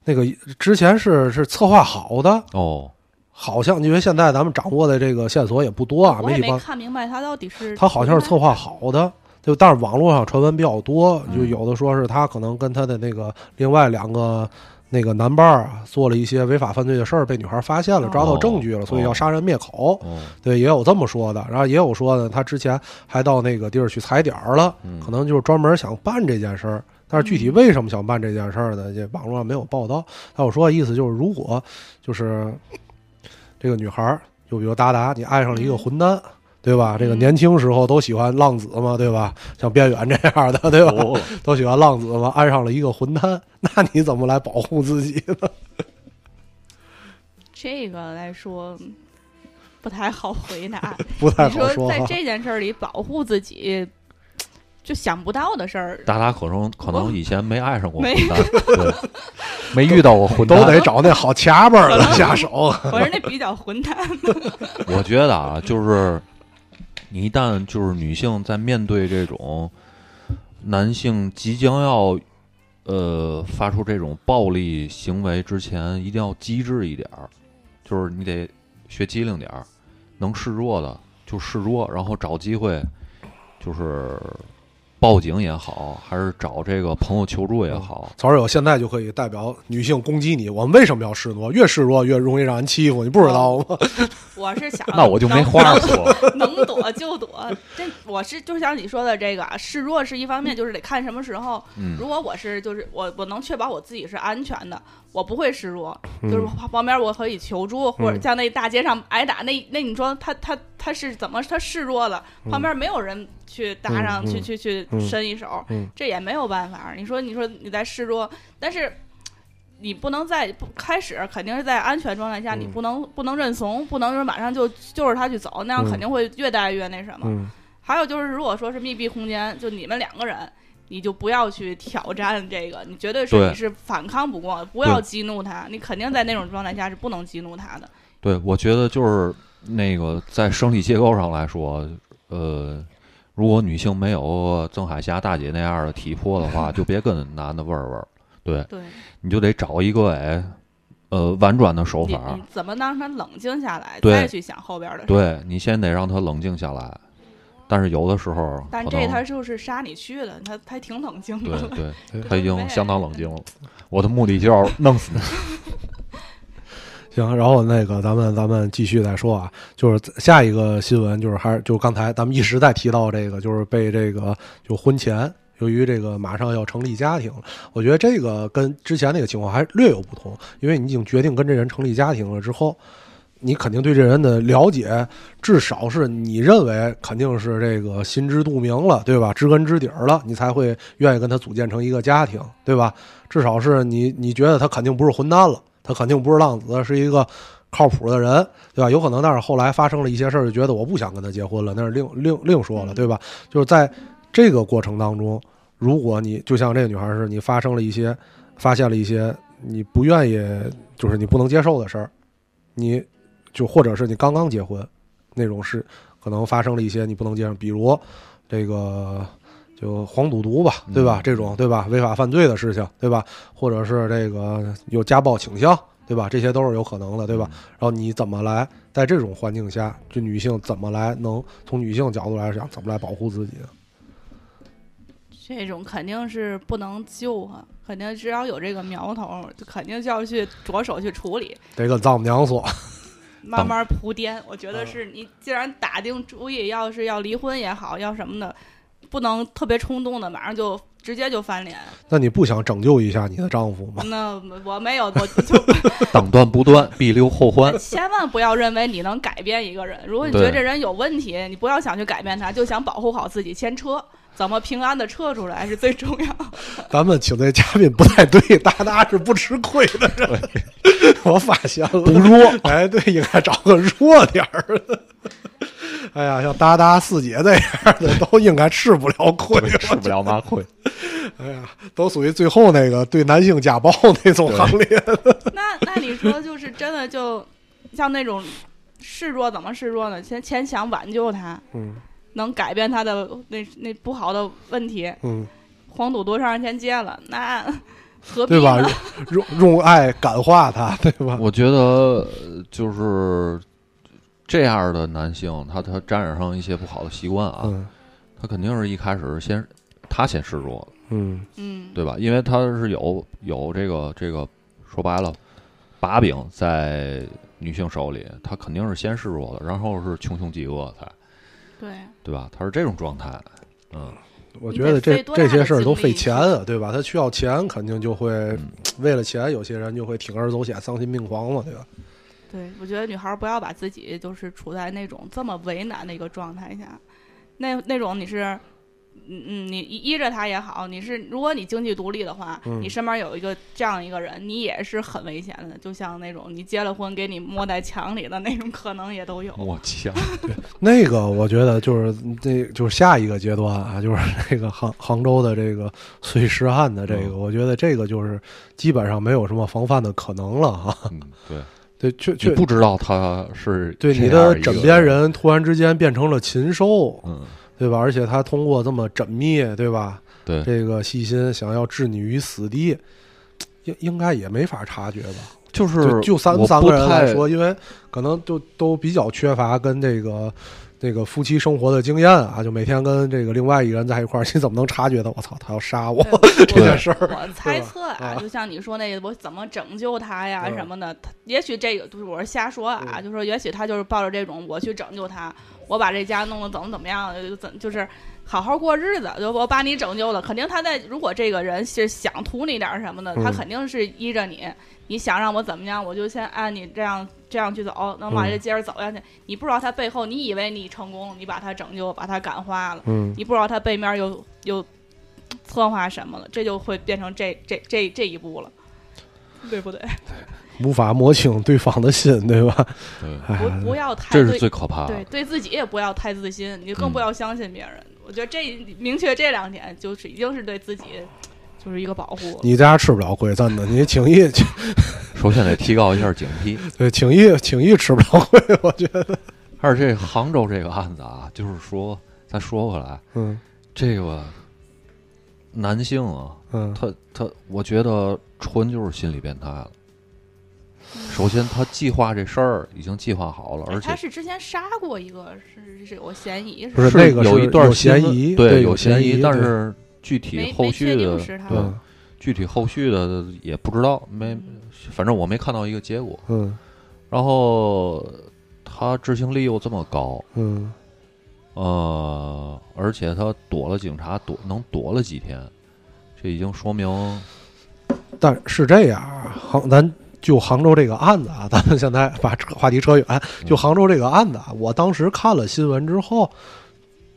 那个之前是是策划好的，哦，好像因为现在咱们掌握的这个线索也不多啊，我也没看明白他到底是他好像是策划好的，就但是网络上传闻比较多，嗯就有的说是他可能跟他的那个另外两个那个男伴儿啊做了一些违法犯罪的事儿，被女孩发现了，哦。抓到证据了，所以要杀人灭口。哦，对，也有这么说的，然后也有说呢，他之前还到那个地儿去踩点儿了，嗯。可能就是专门想办这件事儿。但是具体为什么想办这件事儿呢？这网络上没有报道。但我说的意思就是，如果就是这个女孩儿，就比如达达，你爱上了一个混蛋，对吧？这个嗯年轻时候都喜欢浪子嘛，对吧？像边远这样的，对吧？哦 [laughs] 都喜欢浪子嘛，爱上了一个混蛋，那你怎么来保护自己呢？[laughs] 这个来说不太好回答。[laughs] 不太你。说在这件事儿里保护自己，就想不到的事儿。大大可能可能以前没爱上过混蛋，[laughs] 对，没遇到过混蛋都。得找那好掐巴儿的下手。[laughs] 我是那比较混蛋。[laughs] 我觉得啊，就是你一旦就是女性在面对这种男性即将要呃发出这种暴力行为之前，一定要机智一点儿，就是你得学机灵点儿，能示弱的就示弱，然后找机会就是报警也好，还是找这个朋友求助也好，曹儿友现在就可以代表女性攻击你，我们为什么要示弱？越示弱越容易让人欺负，你不知道吗？[laughs] 我是想，[laughs] 那我就没话说。能躲就躲。这我是就像你说的这个啊，示弱是一方面，就是得看什么时候。嗯如果我是就是我我能确保我自己是安全的，我不会示弱，嗯就是旁边我可以求助，或者像那大街上挨打那那你说他他他是怎么他示弱了？旁边没有人去搭上、去去去嗯伸一手，嗯这也没有办法。你说你说你在示弱，但是。你不能在不开始肯定是在安全状态下，嗯你不能不能认怂，不能说马上就就是他去走，那样嗯肯定会越带越那什么。嗯还有就是，如果说是密闭空间，就你们两个人，你就不要去挑战这个，你绝对是对你是反抗不过，不要激怒他，你肯定在那种状态下是不能激怒他的。对，我觉得就是那个在生理结构上来说，呃，如果女性没有曾海霞大姐那样的体魄的话，[laughs] 就别跟男的玩儿玩儿。对，对，你就得找一个哎，呃，婉转的手法。怎么让他冷静下来，对再去想后边的事。对你先得让他冷静下来。但是有的时候，但这他就是杀你去的，他他挺冷静的。对，对 [laughs] 他已经相当冷静了。我的目的就要弄死你。行，然后那个咱们咱们继续再说啊，就是下一个新闻就是还是就刚才咱们一直在提到这个，就是被这个就婚前。由于这个马上要成立家庭，我觉得这个跟之前那个情况还略有不同，因为你已经决定跟这人成立家庭了之后，你肯定对这人的了解，至少是你认为肯定是这个心知肚明了，对吧？知根知底儿了，你才会愿意跟他组建成一个家庭，对吧？至少是你你觉得他肯定不是混蛋了，他肯定不是浪子，是一个靠谱的人，对吧？有可能，但是后来发生了一些事儿，就觉得我不想跟他结婚了，那是另另另说了，对吧？就是在这个过程当中，如果你就像这个女孩是，你发生了一些，发现了一些你不愿意，就是你不能接受的事儿，你就或者是你刚刚结婚那种事，可能发生了一些你不能接受，比如这个就黄赌毒吧，对吧？嗯这种对吧？违法犯罪的事情，对吧？或者是这个有家暴倾向，对吧？这些都是有可能的，对吧？然后你怎么来在这种环境下，就女性怎么来能从女性角度来讲，怎么来保护自己？这种肯定是不能救啊，肯定只要有这个苗头，就肯定就要去着手去处理，得跟丈母娘说，慢慢 [laughs] 铺垫。我觉得嗯是你既然打定主意，要是要离婚也好，要什么的，不能特别冲动的，马上就直接就翻脸。那你不想拯救一下你的丈夫吗？那我没有，我 [laughs] 就 [laughs] 当断不断，必留后患。[laughs] 千万不要认为你能改变一个人。如果你觉得这人有问题，你不要想去改变他，就想保护好自己。先撤，怎么平安的撤出来是最重要。咱们请的嘉宾不太对，大大是不吃亏的人，我发现了，不弱，哎，对，应该找个弱点儿的。哎呀，像达达四姐这样的都应该吃不了亏，吃不了嘛亏。哎呀，都属于最后那个对男性家暴那种行列。[laughs] 那那你说就是真的就像那种示弱怎么示弱呢？先先想挽救他，嗯能改变他的那那不好的问题。嗯，黄赌毒让人先戒了，那 [laughs] 何必对吧呢？？用用爱感化他，对吧？我觉得呃就是这样的男性，他他沾染上一些不好的习惯啊，嗯他肯定是一开始先他先示弱，嗯嗯，对吧？因为他是有有这个这个说白了把柄在女性手里，他肯定是先示弱的，然后是穷凶极恶才对。对吧？他是这种状态，嗯，我觉得这这些事儿都费钱啊，对吧？他需要钱，肯定就会嗯为了钱，有些人就会铤而走险、丧心病狂嘛，对吧？对，我觉得女孩儿不要把自己就是处在那种这么为难的一个状态下，那那种你是，嗯嗯，你依依着他也好，你是如果你经济独立的话，嗯你身边有一个这样一个人，你也是很危险的，就像那种你结了婚给你摸在墙里的那种可能也都有。我天，[laughs] 那个我觉得就是那就是下一个阶段啊，就是 [laughs] 那个杭杭州的这个碎尸案的这个，嗯我觉得这个就是基本上没有什么防范的可能了哈。嗯，对，对，确确不知道他是对你的枕边，人突然之间变成了禽兽，嗯，对吧？而且他通过这么缜密，对吧？对，这个细心，想要置你于死地，应应该也没法察觉吧？就是就就咱我们三个人来说，因为可能就都比较缺乏跟这个这个夫妻生活的经验啊，就每天跟这个另外一个人在一块儿，[laughs] 你怎么能察觉到我操他要杀我 [laughs] 这件事儿？我猜测啊啊，就像你说那个，我怎么拯救他呀嗯什么的，他也许这个就是我是瞎说啊，嗯就说也许他就是抱着这种我去拯救他，我把这家弄得怎么怎么样，就怎就是好好过日子，就我把你拯救了，肯定他在如果这个人是想图你点儿什么的，他嗯肯定是依着你，你想让我怎么样，我就先按你这样这样去走，能把嗯这接着走下去。你不知道他背后，你以为你成功了，你把他拯救，把他感化了。嗯，你不知道他背面又又策划什么了，这就会变成这这这这一步了，对不对？[laughs] 无法摸清对方的心，对吧？不不要太这是对最可怕的对。对自己也不要太自信，你更嗯不要相信别人。我觉得这明确这两点，就是已经是对自己就是一个保护。你这样吃不了亏，真的，你轻易首先得提高一下警惕。对轻易轻易吃不了亏，我觉得，[laughs] 而且这杭州这个案子啊，就是说，咱说回来，嗯这个男性啊，嗯，他他，我觉得纯就是心理变态了。首先他计划这事儿已经计划好了，哎而且他是之前杀过一个，是是有嫌疑，不是是那个是有一段嫌疑对有嫌疑，但是具体后续的对。对具体后续的也不知道，没，反正我没看到一个结果。嗯。然后他执行力又这么高，嗯。呃，而且他躲了警察，躲能躲了几天，这已经说明但是这样啊，杭咱就杭州这个案子啊，咱们现在把这个话题扯远，就杭州这个案子啊，我当时看了新闻之后，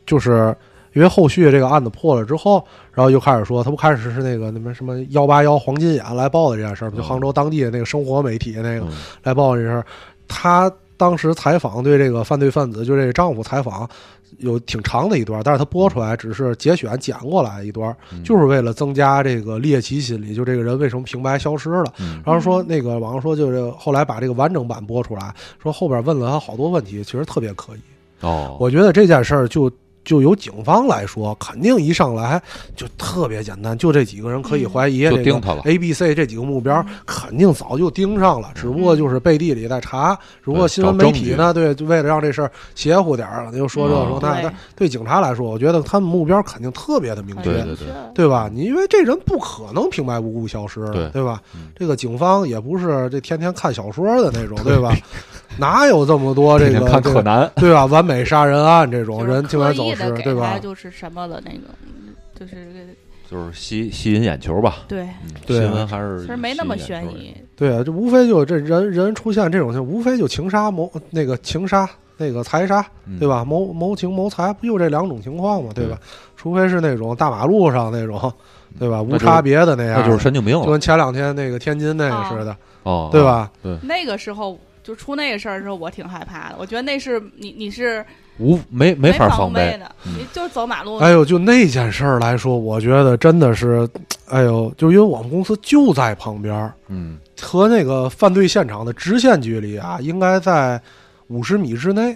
就是因为后续这个案子破了之后，然后又开始说，他不开始是那个那么什么幺八幺黄金眼来报的这件事儿吗，就嗯杭州当地的那个生活媒体那个嗯来报这事儿，他当时采访对这个犯罪分子，就这个丈夫采访。有挺长的一段，但是他播出来只是节选剪过来一段，嗯就是为了增加这个猎奇心理，就这个人为什么平白消失了。嗯然后说那个网上说，就是后来把这个完整版播出来，说后边问了他好多问题，其实特别可疑。哦，我觉得这件事儿就就由警方来说，肯定一上来就特别简单，就这几个人可以怀疑，这个就盯他了 A、B、C 这几个目标肯定早就盯上了，只不过就是背地里在查。只不过新闻媒体呢，对，就为了让这事儿邪乎点儿，就说这嗯说那。对但对警察来说，我觉得他们目标肯定特别的明确。对对对对吧？你因为这人不可能平白无故消失，对吧？嗯这个警方也不是这天天看小说的那种，[laughs] 对吧？哪有这么多这个这个柯南，对吧？[laughs] 完美杀人案这种人竟然走失，对吧？就是什么的那个，嗯就是就是吸吸引眼球吧。对，新闻还是其实没那么悬疑。对啊，这无非就这人人出现这种情况，无非就情杀谋那个情杀那个财杀，嗯对吧？谋谋情谋财，不就这两种情况嘛？对吧？除非是那种大马路上那种，对吧？无差别的那样，那就是神经病了就跟前两天那个天津那个似的，哦，对？吧？对那个时候就出那个事儿的时候，我挺害怕的。我觉得那是你你是无没没法防防备，的，嗯你就走马路。哎呦，就那件事儿来说，我觉得真的是，哎呦，就因为我们公司就在旁边儿，嗯和那个犯罪现场的直线距离啊，应该在五十米之内，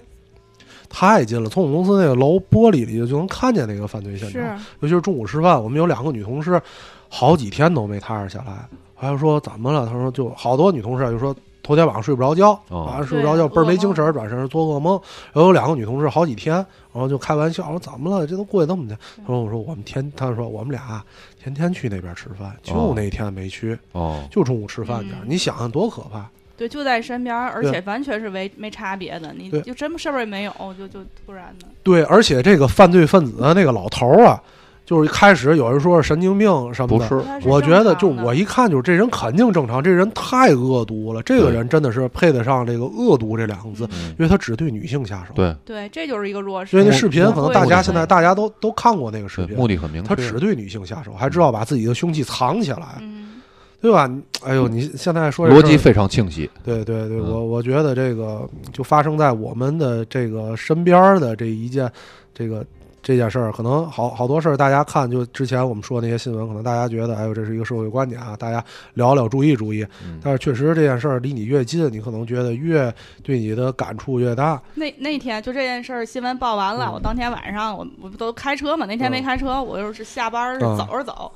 太近了。从我们公司那个楼玻璃里就能看见那个犯罪现场。尤其是中午吃饭，我们有两个女同事，好几天都没踏实下来。还有说怎么了？她说就好多女同事就说头天晚上睡不着觉，哦晚上睡不着觉，倍儿没精神，转身做噩梦。然后有两个女同事好几天，然后就开玩笑说怎么了？这都过去这么久。他说我说我们天，他说我们俩天天去那边吃饭，就哦那天没去，哦，就中午吃饭去。嗯你想想多可怕！对，就在身边，而且完全是没没差别的，你就什么事儿也没有，就就突然的。对，而且这个犯罪分子的那个老头儿啊，就是一开始有人说是神经病什么的，不是，我觉得就我一看就是这人肯定正常，这人太恶毒了，这个人真的是配得上这个恶毒这两个字，嗯因为他只对女性下手。，对对，这就是一个弱势。因为那视频可能大家现在大家都都看过那个视，频，目的很明确，他只对女性下手，还知道把自己的凶器藏起来，嗯，对吧？你哎呦，你现在说这逻辑非常清晰，对对对，嗯我我觉得这个就发生在我们的这个身边的这一件，这个这件事儿，可能好好多事儿，大家看就之前我们说的那些新闻，可能大家觉得，哎呦，这是一个社会观点啊，大家聊聊，注意注意。嗯但是确实这件事儿离你越近，你可能觉得越对你的感触越大。那那天就这件事儿新闻报完了，嗯我当天晚上我我不都开车嘛，那天没嗯开车，我就是下班儿走着走。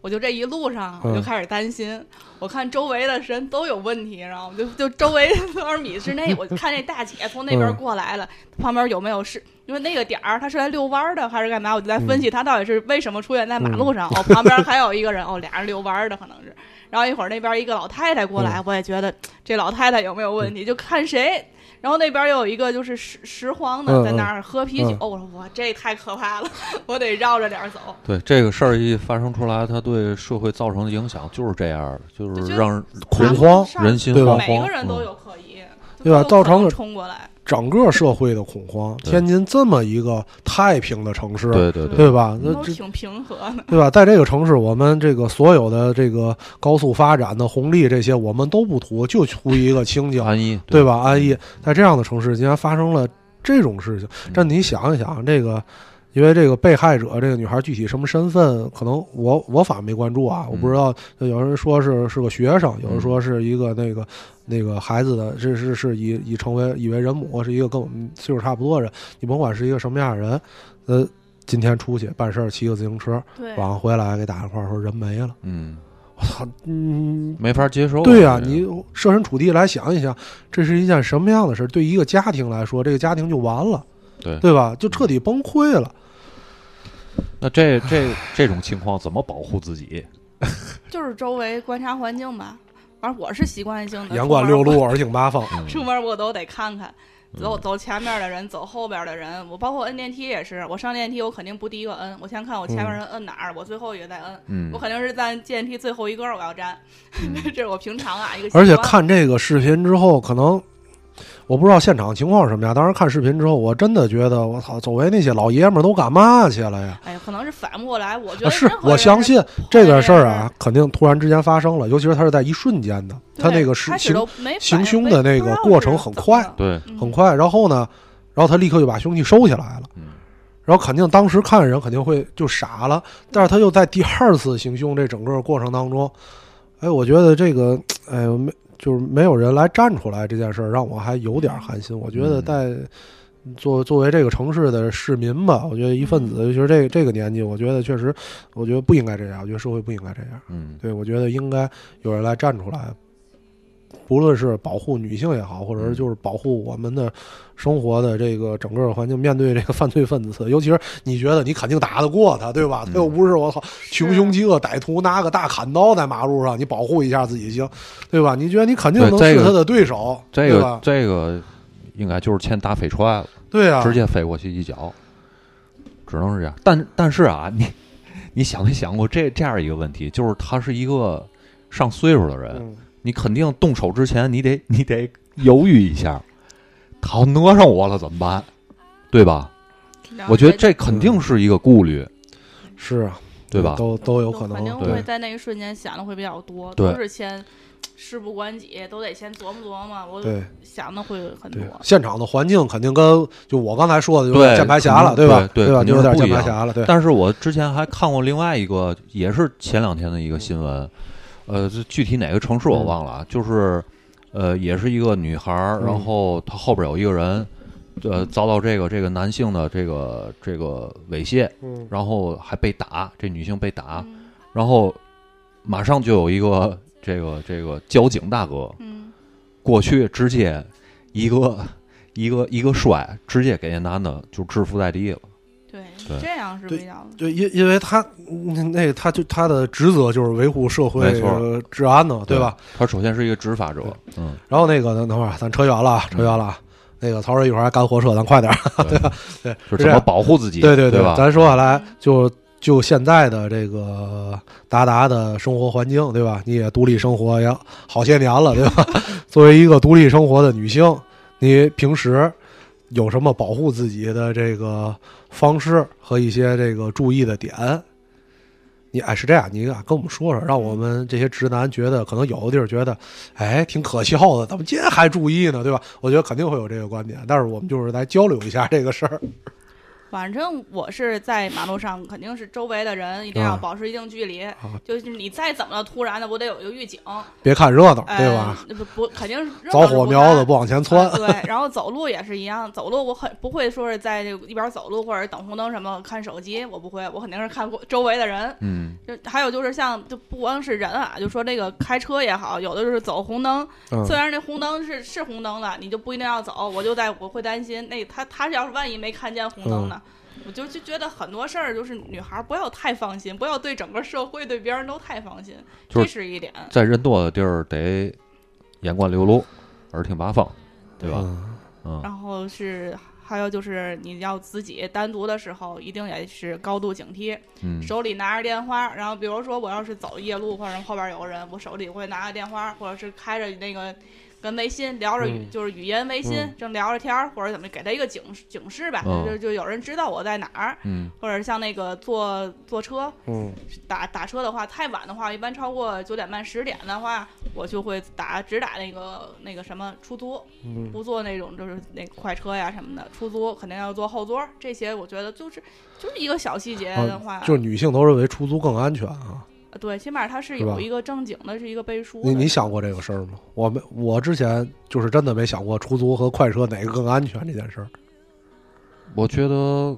我就这一路上，嗯我就开始担心，我看周围的人都有问题，然后我就就周围多少米之内，我就看那大姐从那边嗯过来了，旁边有没有是，因为那个点儿她是来遛弯儿的还是干嘛？我就在嗯分析她到底是为什么出现在马路上。哦，旁边还有一个人，哦，俩人遛弯儿的可能是。然后一会儿那边一个老太太过嗯来，我也觉得这老太太有没有问题，就看谁。然后那边又有一个就是拾拾荒的嗯在那儿喝啤酒，嗯我说哇，这太可怕了，我得绕着点儿走。对这个事儿一发生出来，它对社会造成的影响就是这样的，就就是让人恐慌人心对吧惶惶，每个人都嗯有可疑，对吧造成了冲过来。整个社会的恐慌，天津这么一个太平的城市，对对对，对吧？那都挺平和的，对吧？在这个城市，我们这个所有的这个高速发展的红利，这些我们都不图，就图一个清静，安逸，对吧？安逸。在这样的城市，竟然发生了这种事情，这你想一想，这个，因为这个被害者这个女孩具体什么身份，可能我我反没关注啊，我不知道。有人说是是个学生，有人说是一个那个那个孩子的，这是是以以成为以为人母，是一个跟我们岁数差不多的人。你甭管是一个什么样的人，呃，今天出去办事儿，骑个自行车，晚上回来给打电话说人没了。嗯，我操，嗯，没法接受。对呀、这个你设身处地来想一想，这是一件什么样的事儿？对一个家庭来说，这个家庭就完了，对对吧？就彻底崩溃了。那这这这种情况怎么保护自己？[laughs] 就是周围观察环境吧。反正我是习惯性的，眼观六路，耳听八方。嗯出门 [laughs] 我都得看看，走嗯走前面的人，走后边的人。我包括摁电梯也是，我上电梯我肯定不第一个摁，我先看我前面人摁哪儿，我最后一个再摁。嗯我肯定是在电梯最后一格我要站，嗯 [laughs] 这是我平常啊一个而且看这个视频之后，可能我不知道现场情况是什么样。当时看视频之后，我真的觉得，我操，周围那些老爷们儿都干嘛去了呀？哎呀，可能是反不过来。我觉啊，是得任何人我相信这个事儿啊，肯定突然之间发生了，尤其是他是在一瞬间的，对他那个是行行凶的那个过程很快对，嗯很快，然后呢，然后他立刻就把凶器收起来了。嗯然后肯定当时看人肯定会就傻了，但是他又在第二次行凶这整个过程当中，哎，我觉得这个，哎，没就是没有人来站出来这件事儿，让我还有点寒心。我觉得嗯在作作为这个城市的市民吧，我觉得一份子，尤其是这这个年纪，我觉得确实，我觉得不应该这样，我觉得社会不应该这样。嗯对，我觉得应该有人来站出来，不论是保护女性也好，或者是就是保护我们的生活的这个整个环境，面对这个犯罪分子，尤其是你觉得你肯定打得过他，对吧？他又嗯不是我操穷凶极恶歹徒拿个大砍刀在马路上，你保护一下自己行，对吧？你觉得你肯定能是他的对手，这个对吧？这个应该就是欠打飞踹了，对啊，直接飞过去一脚，只能是这样。但但是啊，你你想没想过这这样一个问题，就是他是一个上岁数的人，嗯你肯定动手之前，你得你得犹豫一下，他要讹上我了怎么办？对吧？我觉得这肯定是一个顾虑，是啊，对吧？都都有可能肯定会在那一瞬间想的会比较多，都是先事不关己，都得先琢磨琢磨。我对想的会很多，，现场的环境肯定跟就我刚才说的就是键盘侠了，对吧？对吧就有点键是不一样盘侠了，对。但是我之前还看过另外一个，也是前两天的一个新闻，呃，这具体哪个城市我忘了啊，就是呃，也是一个女孩儿，嗯。然后她后边有一个人，呃，遭到这个这个男性的这个这个猥亵，嗯。然后还被打，这女性被打，嗯。然后马上就有一个这个这个交警大哥嗯，过去，直接一个一个一个摔，直接给那男的就制服在地了。这样是对比较对，因因为他嗯那个他就他的职责就是维护社会治安呢，对吧？？他首先是一个执法者，嗯，然后那个等等会儿，咱扯远了，啊，扯远了啊。那个曹睿一会儿还赶火车，咱快点儿。[laughs] 对吧对是是这样怎么保护自己？对对对吧？咱说下来，就就现在的这个达达的生活环境，对吧？你也独立生活也好些年了，对吧？[laughs] 作为一个独立生活的女性，你平时有什么保护自己的这个方式和一些这个注意的点？你哎是这样，你啊跟我们说说，让我们这些直男觉得可能有的地儿觉得，哎，挺可笑的，怎么今天还注意呢，对吧？我觉得肯定会有这个观点，但是我们就是来交流一下这个事儿。反正我是在马路上，肯定是周围的人一定要啊保持一定距离。就是你再怎么突然的，我得有一个预警，别看热闹，哎对吧？？不不，肯定是着火苗子不往前窜啊，对，然后走路也是一样，走路我很不会说是在这个一边走路或者等红灯什么看手机，我不会，我肯定是看过周围的人。嗯，就还有就是像就不光是人啊，就说这个开车也好，有的就是走红灯，嗯虽然那红灯是是红灯了，你就不一定要走，我就在我会担心那他他要是万一没看见红灯呢？我就就觉得很多事儿就是女孩儿不要太放心，不要对整个社会对别人都太放心，这是一点。在人多的地儿得眼观六路，耳听八方，对吧？嗯嗯，然后是还有就是你要自己单独的时候，一定也是高度警惕，嗯，手里拿着电话，然后比如说我要是走夜路或者后边有人，我手里会拿着电话，或者是开着那个跟微信聊着语，嗯就是语音微信、嗯。正聊着天儿，或者怎么给他一个警警示吧，嗯。就就有人知道我在哪儿，嗯。或者像那个坐坐车嗯。打打车的话，太晚的话，一般超过九点半十点的话，我就会打只打那个那个什么出租，嗯，不坐那种就是那个快车呀什么的，出租肯定要坐后座儿，这些我觉得就是就是一个小细节的话，啊，就是女性都认为出租更安全啊。对，起码它是有一个正经的，是一个背书的。你你想过这个事儿吗？我没，我之前就是真的没想过出租和快车哪个更安全这件事儿。我觉得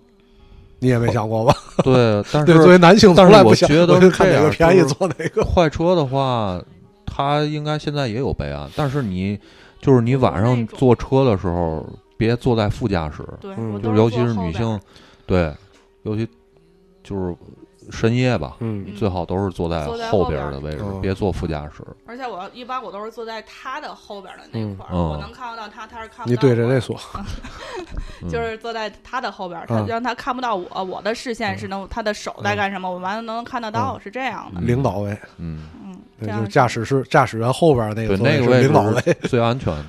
你也没想过吧？[laughs] 对，但对，作是为男性但是从来不想，我觉得看哪这个便宜坐哪个。快车的话，它应该现在也有备案，但是你就是你晚上坐车的时候，别坐在副驾驶，对，嗯就是尤其是女性，对，尤其就是深夜吧，嗯。嗯。最好都是坐在后后边儿。的位置嗯，别坐副驾驶。而且我一般我都是坐在他的后边的那块儿，嗯。我能看得到他，他是看不到你对着我这说，[laughs] 嗯。就是坐在他的后边儿，他嗯让他看不到我，我的视线是能他的手在干什么，我完了能看得到，是这样的。嗯领导位，嗯，嗯，对，就是驾驶室驾驶员后边那个对，那个位领导位，置是最安全的。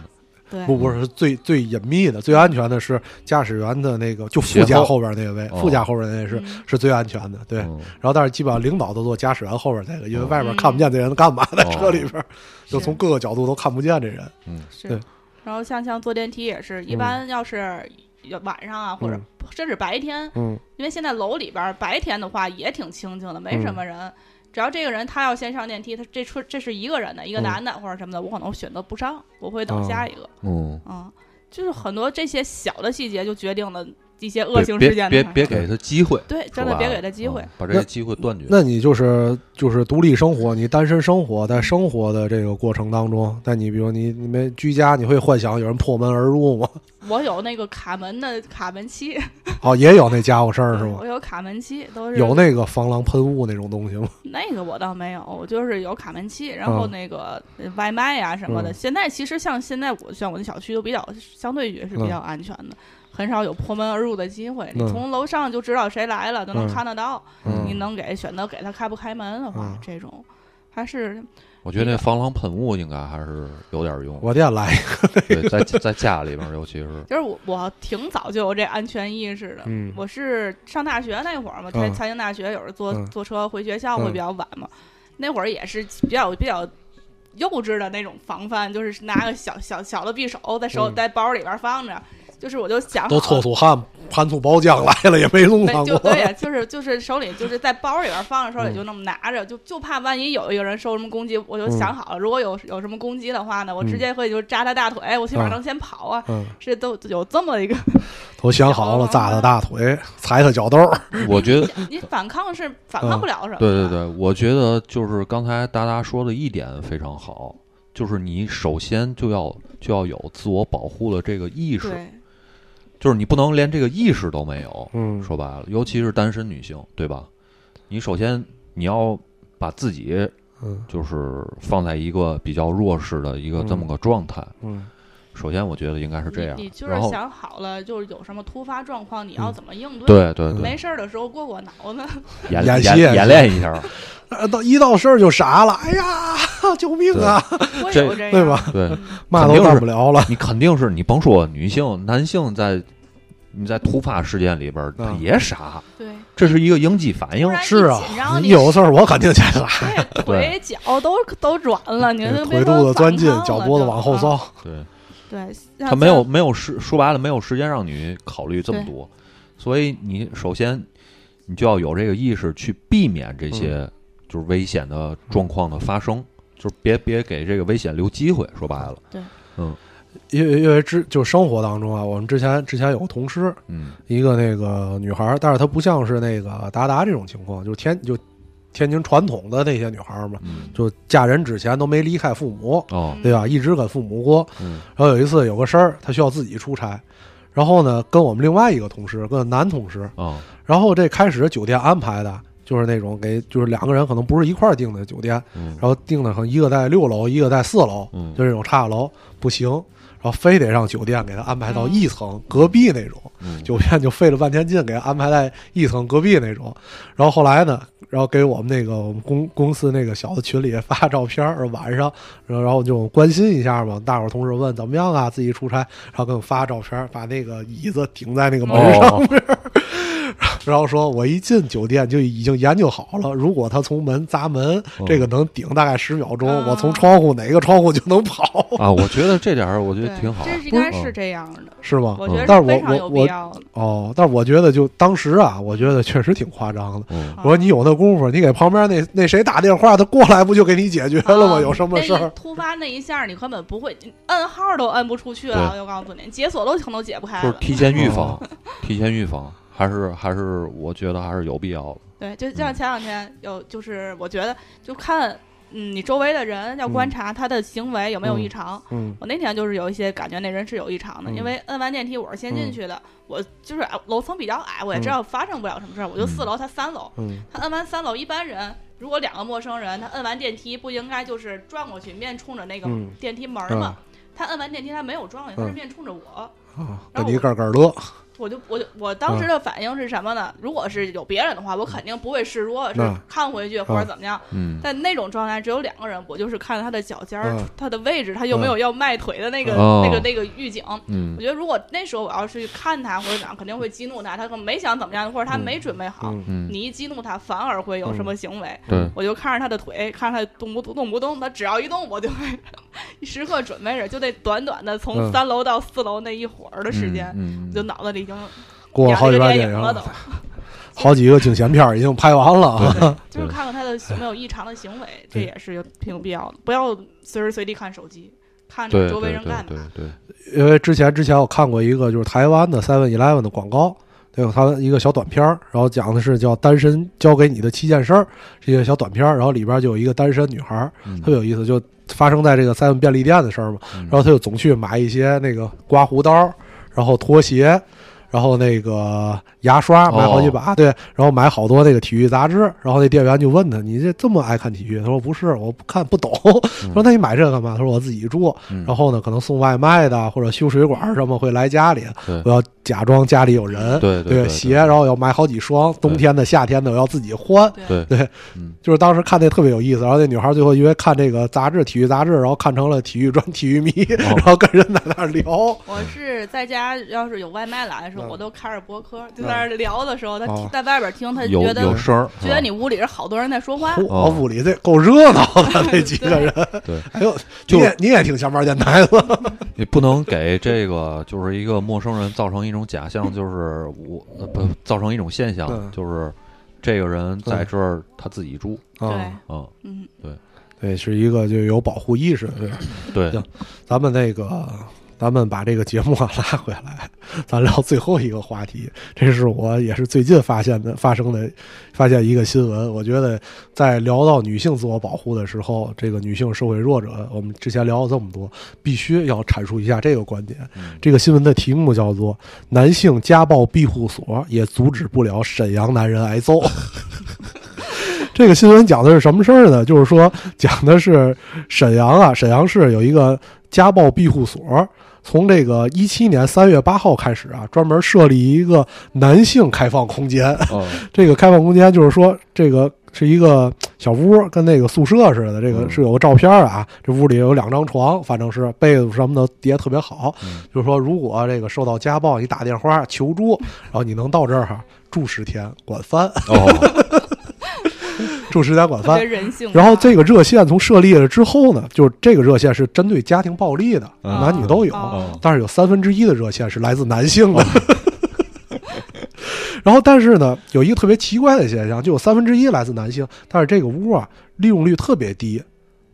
对不不是最最隐秘的、最安全的是驾驶员的那个，就副驾后后边那位，哦副驾后边那位是嗯是最安全的，对。嗯然后但是基本上领导都坐驾驶员后边那个，因为哦外边看不见这人干嘛在车里边，就从各个角度都看不见这人。嗯对。然后像像坐电梯也是，一般要是晚上啊，或者甚至白天，嗯因为现在楼里边儿白天的话也挺清静的，没什么人。只要这个人他要先上电梯，他这出这是一个人的，一个嗯男的或者什么的，我可能选择不上，我会等哦下一个。嗯，嗯，就是很多这些小的细节就决定了一些恶性事件别别别给他机会，对，真的别给他机会嗯。把这些机会断绝。那你就是就是独立生活，你单身生活，在生活的这个过程当中，但你比如你你们居家，你会幻想有人破门而入吗？[laughs] 我有那个卡门的卡门漆，[laughs] 哦，也有那家伙事儿是吗我？有卡门漆，都是有那个防狼喷雾那种东西吗？[laughs] 那个我倒没有，我就是有卡门漆，然后嗯那个呃外卖呀、什么的。嗯现在其实像现在我像我的小区都比较相对于是比嗯较安全的，很少有破门而入的机会。你嗯。从楼上就知道谁来了，都能嗯。看得到。嗯。你能给选择给他开不开门的话，嗯。这种。还是我觉得那防狼喷雾应该还是有点用。我店来一个，对，在在家里边儿，尤其是。就是我我挺早就有这安全意识的。嗯。我是上大学那会儿嘛，在嗯财经大学，有时候坐、嗯。坐车回学校会嗯比较晚嘛，那会儿也是比较比较幼稚的那种防范，就是拿个小小小的匕首在手、嗯。在包里边放着，就是我就想都搓出汗，盘出包浆来了，也没弄没上过。就对呀，就是就是手里就是在包里边放着，手里嗯就那么拿着，就就怕万一有一个人受什么攻击，我就想好了，如果有有什么攻击的话呢，我直接会就扎他大腿，我起码嗯能先跑啊。嗯，这都有这么一个，[laughs] 都想好了，扎他大腿，踩他脚兜儿。[laughs] 我觉得，你反抗是反抗不了什么的。对对对，我觉得就是刚才达达说的一点非常好，就是你首先就要就要有自我保护的这个意识，对就是你不能连这个意识都没有。嗯说白了，尤其是单身女性，对吧？你首先你要把自己嗯就是放在一个比较弱势的一个这么个状态。嗯首先，我觉得应该是这样你你。就是，想好了，就是有什么突发状况，你要嗯怎么应对？，对对对，没事儿的时候过过脑子。演演习演演练一下。啊 [laughs] 到一到事儿就傻了，哎呀，[laughs] 救命啊！这对吧？对，嘛都干不了了。你肯定是你甭说女性，男性在你在突发事件里边儿他嗯。也傻，对，这是一个应激反应。是啊你有事儿我肯定起来，对腿脚都都软了，你就腿肚子钻进脚脖子往后。缩。对。对，他没有没有时说白了没有时间让你考虑这么多，所以你首先你就要有这个意识去避免这些就是危险的状况的发生，就是别别给这个危险留机会。说白了，对，嗯因为因为之就生活当中啊，我们之前之前有个同事，嗯一个那个女孩儿，但是她不像是那个达达这种情况，就天就天津传统的那些女孩儿嘛，嗯就嫁人之前都没离开父母，哦对吧？一直跟父母过。嗯然后有一次有个事儿，她需要自己出差，然后呢，跟我们另外一个同事，跟男同事，哦然后这开始酒店安排的就是那种给就是两个人可能不是一块儿订的酒店，嗯。然后订的可能一个在六楼，一个在四楼，嗯。就这种差楼不行，然后非得让酒店给他安排到一层、隔壁那种。嗯酒店就费了半天劲给他安排在一层隔壁那种，然后后来呢，然后给我们那个我们公公司那个小的群里发照片儿，晚上，然后然后就关心一下嘛，大伙儿同事问怎么样啊，自己出差，然后给我发照片儿，把那个椅子顶在那个门上面儿。[laughs] 然后说，我一进酒店就已经研究好了，如果他从门砸门，哦这个能顶大概十秒钟，啊我从窗户哪个窗户就能跑，啊，我觉得这点儿我觉得挺好。这是应该是是这样的，是吗？我觉得但是我非常有我我必哦，但是我觉得就当时啊，我觉得确实挺夸张的。嗯我说你有那功夫，你给旁边那那谁打电话，他过来不就给你解决了吗？啊有什么事儿？突发那一下，你根本不会，你摁号都摁不出去了。我就告诉你，解锁都可能解不开了。就是提前预防哦，提前预防。还是还是我觉得还是有必要的。对，就像前两天有，就是我觉得就看，嗯，你周围的人要观察他的行为有没有异常。嗯我那天就是有一些感觉那人是有异常的，嗯。因为摁完电梯我是先进去的，我就是哎楼层比较矮，我也知道发生不了什么事儿，我就四楼，他三楼，嗯。他摁完三楼，一般人如果两个陌生人，他摁完电梯不应该就是转过去面冲着那个嗯电梯门儿吗？啊。他摁完电梯他没有转过去，他是嗯。面冲着我。啊，然后跟你个个乐，我就我就我当时的反应是什么呢？如果是有别人的话，我肯定不会示弱，是嗯看回去或者怎么样。嗯，在那种状态，只有两个人，我就是看他的脚尖儿、嗯他的位置，他有没有要迈腿的那个、哦那个那个预警。嗯我觉得如果那时候我要是去看他或者怎样，肯定会激怒他。他可能没想怎么样，或者他没准备好，嗯嗯，你一激怒他，反而会有什么行为。对，我就看着他的腿，看着他动不动不动，他只要一动，我就会 [laughs] 时刻准备着，就那短短的从嗯三楼到四楼那一会儿的时间，嗯，我就脑子里已经过了好几演这个版电影了都。[laughs] 好几个惊险片已经拍完了啊。[laughs] 就是看看他的有没有异常的行为，这也是有挺有必要的。不要随时随地看手机，看着周围人干嘛。对对，因为之前之前我看过一个就是台湾的 Seven Eleven 的广告，对，他一个小短片儿，然后讲的是叫“单身教给你的七件事儿”，是一个小短片儿，然后里边就有一个单身女孩特别有意思，就发生在这个 Seven 便利店的事儿嘛。嗯然后他就总去买一些那个刮胡刀，然后拖鞋。然后那个牙刷买好几把，对，然后买好多那个体育杂志，然后那店员就问他：“你这这么爱看体育？”他说：“不是，我不看不懂。” [laughs] 说：“那你买这个干嘛？”他说：“我自己住。”嗯然后呢，可能送外卖的或者修水管什么会来家里，我要假装家里有人，对对对鞋，然后要买好几双，冬天的、夏天的我要自己换。对对，嗯就是当时看那特别有意思，然后那女孩最后因为看这个杂志，体育杂志，然后看成了体育专体育迷，[laughs] 然后跟人在那儿聊。我是在家，要是有外卖来的时候，嗯我都开着播客，就在那聊的时候，他哦。在外边听，他有觉得有声，觉得你屋里是好多人在说话。我，哦。屋里这够热闹的 [laughs] 那几个人。对，哎呦，就你也你也听下班电台的？[laughs] 你不能给这个就是一个陌生人造成一种假象，就是我呃不造成一种现象嗯，就是这个人在这儿他自己住，对。啊，，嗯，嗯，对，是一个就有保护意识对。对。行，咱们那个，咱们把这个节目啊拉回来，[laughs] 咱聊最后一个话题。这是我也是最近发现的，发生的，发现一个新闻。我觉得在聊到女性自我保护的时候，这个女性社会弱者，我们之前聊了这么多，必须要阐述一下这个观点。嗯这个新闻的题目叫做“男性家暴庇护所也阻止不了沈阳男人挨揍”。[laughs] 这个新闻讲的是什么事儿呢？就是说，讲的是沈阳啊，沈阳市有一个家暴庇护所，从这个一七年三月八号开始啊，专门设立一个男性开放空间。哦，[laughs] 这个开放空间就是说，这个是一个小屋，跟那个宿舍似的。这个嗯是有个照片啊，这屋里有两张床，反正是被子什么的叠特别好。嗯就是说，如果这个受到家暴，你打电话求助，然后你能到这儿哈住十天，管饭，[laughs] 哦，住十家管饭。人性化。然后这个热线从设立了之后呢，就是这个热线是针对家庭暴力的，嗯男女都有，哦但是有三分之一的热线是来自男性的。[laughs] 然后，但是呢，有一个特别奇怪的现象，就有三分之一来自男性，但是这个屋啊利用率特别低，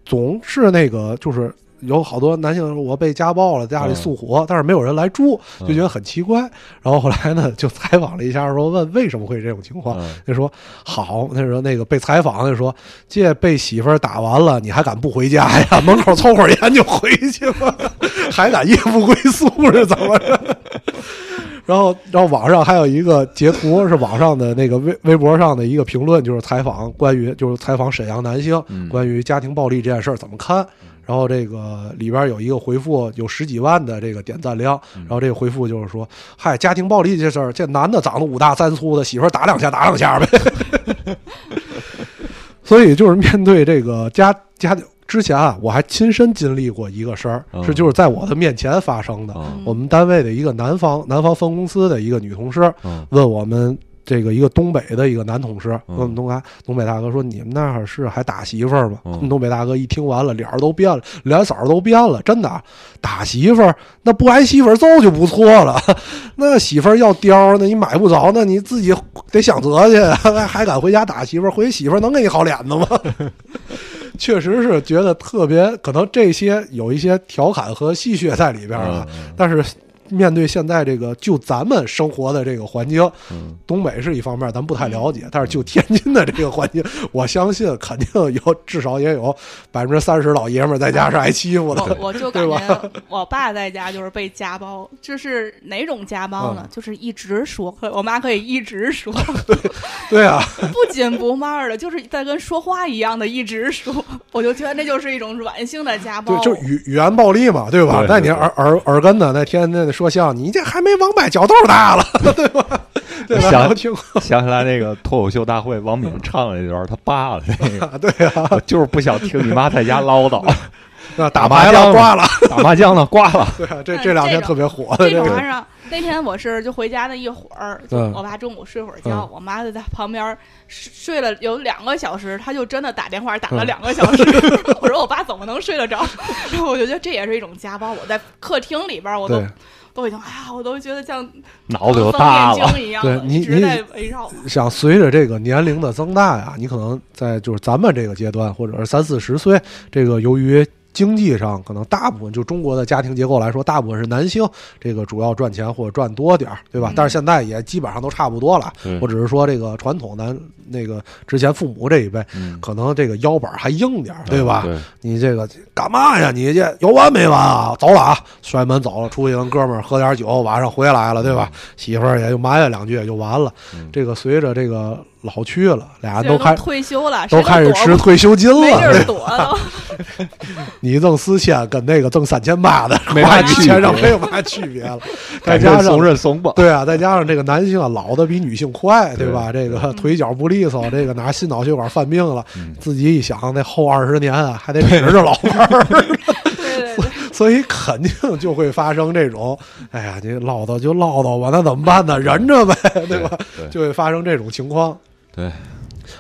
总是那个就是有好多男性说我被家暴了，家里宿火，但是没有人来住，就觉得很奇怪。然后后来呢，就采访了一下，说问为什么会这种情况，嗯就说好，那时候那个被采访就说，这被媳妇儿打完了，你还敢不回家呀？[laughs] 门口抽会儿烟就回去了，[laughs] 还敢夜不归宿是怎么着？[laughs] 然后，然后网上还有一个截图，是网上的那个微微博上的一个评论，就是采访关于就是采访沈阳男性嗯关于家庭暴力这件事儿怎么看。然后这个里边有一个回复，有十几万的这个点赞量。然后这个回复就是说：“嗨，家庭暴力这事儿，这男的长得五大三粗的，媳妇儿打两下打两下呗。[laughs] ”所以就是面对这个家家之前啊，我还亲身经历过一个事儿，嗯是就是在我的面前发生的。嗯我们单位的一个南方南方分公司的一个女同事嗯问我们这个一个东北的一个男同事，嗯问我们东海东北大哥说：“你们那儿是还打媳妇儿吗？”嗯我们东北大哥一听完了，脸儿都变了，脸色儿都变了，真的啊打媳妇儿那不挨媳妇儿揍就不错了，[laughs] 那媳妇儿要貂，那你买不着，那你自己得想辙去，[laughs] 还敢回家打媳妇儿？回媳妇儿能给你好脸子吗？[laughs] 确实是觉得特别，可能这些有一些调侃和戏谑在里边儿啊。嗯但是面对现在这个就咱们生活的这个环境，嗯，东北是一方面，咱不太了解，但是就天津的这个环境，[laughs] 我相信肯定有至少也有百分之三十老爷们儿在家是挨欺负的。我我就感觉我爸在家就是被家暴，就是哪种家暴呢？嗯就是一直说，我妈可以一直说，[laughs] 对啊，[laughs] 不紧不慢的，就是在跟说话一样的一直说，我就觉得那就是一种软性的家暴。对，就语语言暴力嘛，对吧？那你耳耳耳根子那天天的说相声，你这还没王八脚豆大了，[laughs] 对吧？对吧？想听过 [laughs] 想起来那个脱口秀大会，王敏唱了一段他爸的那个，啊，[laughs] 对啊，我就是不想听你妈在家唠叨，那打牌了，麻将挂了，打麻将呢挂了，对啊，这这两天特别火的这个，这种晚上那天我是就回家那一会儿，就嗯我爸中午睡会儿觉，嗯我妈就在旁边睡睡了有两个小时，她就真的打电话打了嗯两个小时。我说我爸怎么能睡得着？然后我就觉得这也是一种家暴。我在客厅里边，我都对。都已经哎呀，我都觉得像脑子又大了，一样，对你一直你在围绕。想随着这个年龄的增大呀，你可能在就是咱们这个阶段，或者是三四十岁，这个由于经济上可能大部分就中国的家庭结构来说，大部分是男性这个主要赚钱或者赚多点儿，对吧？嗯但是现在也基本上都差不多了。我只是说这个传统的那个之前父母这一辈，嗯，可能这个腰板还硬点儿，对吧？你这个干嘛呀？你这有完没完啊？走了啊！摔门走了，出去跟哥们儿喝点酒，晚上回来了，对吧？媳妇儿也就埋怨两句也就完了。嗯这个随着这个老去了，俩人都开退休了，都开始吃退休金了。对儿躲。你挣四千跟那个挣三千八的没啥区别上没有嘛区别了。再加上认怂吧，对啊，再加上这个男性啊，老的比女性快，对吧？这个腿脚不利索，这个哪心脑血管犯病了，自己一想，那后二十年啊，还得指着老伴儿。对，所以肯定就会发生这种，哎呀，你唠叨就唠叨吧，那怎么办呢？忍着呗，对吧？就会发生这种情况，对，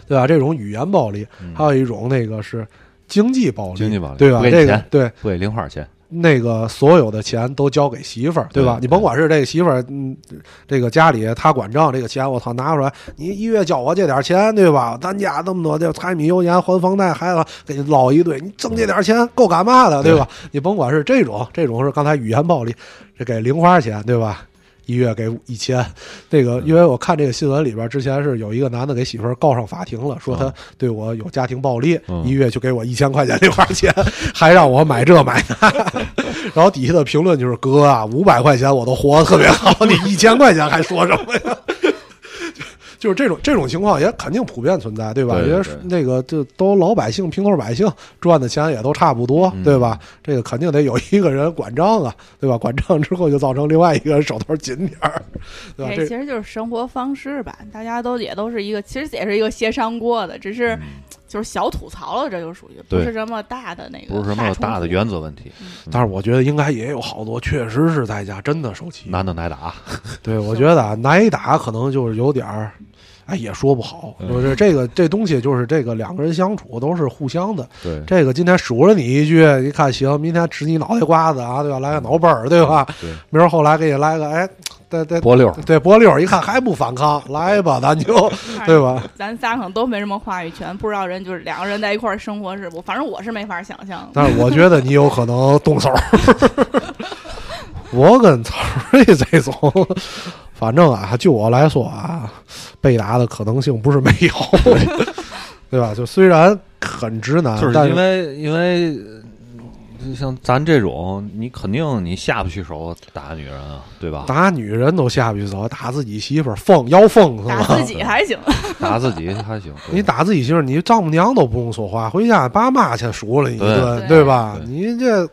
对吧？这种语言暴力，嗯还有一种那个是经济暴力，经济暴力对吧？不给你这个对不给零花钱，那个所有的钱都交给媳妇儿，对吧？对你甭管是这个媳妇儿，嗯，这个家里他管账，这个钱我操拿出来，你一月交我这点钱，对吧？咱家那么多这柴米油盐还房贷，孩子给你捞一堆，你挣这点钱够干嘛的，对吧？你甭管是这种，这种是刚才语言暴力，是给零花钱，对吧？一月给一千，那个因为我看这个新闻里边，之前是有一个男的给媳妇儿告上法庭了，说他嗯对我有家庭暴力，嗯一月就给我一千块钱零花钱，[laughs] 还让我买这买那。[laughs] 然后底下的评论就是：“哥啊，五百块钱我都活得特别好，你一千块钱还说什么呀？”就是这种这种情况也肯定普遍存在，对吧？因为那个就都老百姓平头百姓赚的钱也都差不多，嗯对吧？这个肯定得有一个人管账啊，对吧？[laughs] 管账之后就造成另外一个人手头紧点儿，对吧？哎，这其实就是生活方式吧，大家都也都是一个，其实也是一个协商过的，只是嗯就是小吐槽了，这就属于不是什么大的那个，不是什么大的原则问题，但是我觉得应该也有好多确实是在家真的受气。男的挨打，对，我觉得啊，挨打可能就是有点儿，哎，也说不好。嗯就是这个这东西，就是这个两个人相处都是互相的。对这个今天数了你一句，一看行，明天指你脑袋瓜子啊，对吧？来个脑崩儿，对吧？对，明儿后来给你来个，哎，对对波六，对，波溜儿，一看还不反抗，来吧，咱就对吧？咱仨可能都没什么话语权，不知道人就是两个人在一块儿生活是不，反正我是没法想象。但是我觉得你有可能动手。[laughs] 我跟曹瑞这种，反正啊，就我来说啊，被打的可能性不是没有，[laughs] 对吧？就虽然很直男，就是但因为因为呃像咱这种，你肯定你下不去手打女人啊，对吧？打女人都下不去手，打自己媳妇儿疯要疯是打吗？自己还行，打自己还行，[laughs] 你打自己媳妇儿，你丈母娘都不用说话，回家爸妈去数了你一顿，对对吧？对你这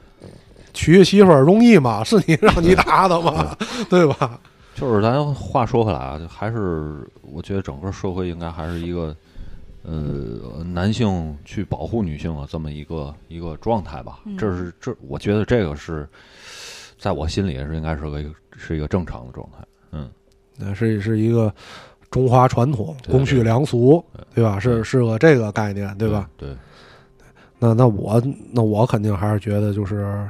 娶媳妇儿容易吗？是你让你 [laughs] 打的吗？对吧？就是咱话说回来啊，就还是我觉得整个社会应该还是一个，呃，男性去保护女性的这么一个一个状态吧。嗯这是这，我觉得这个是在我心里是应该是个是一个正常的状态。嗯，那是是一个中华传统，公序良俗，对对吧？是是个这个概念，对吧？？对，那那我那我肯定还是觉得就是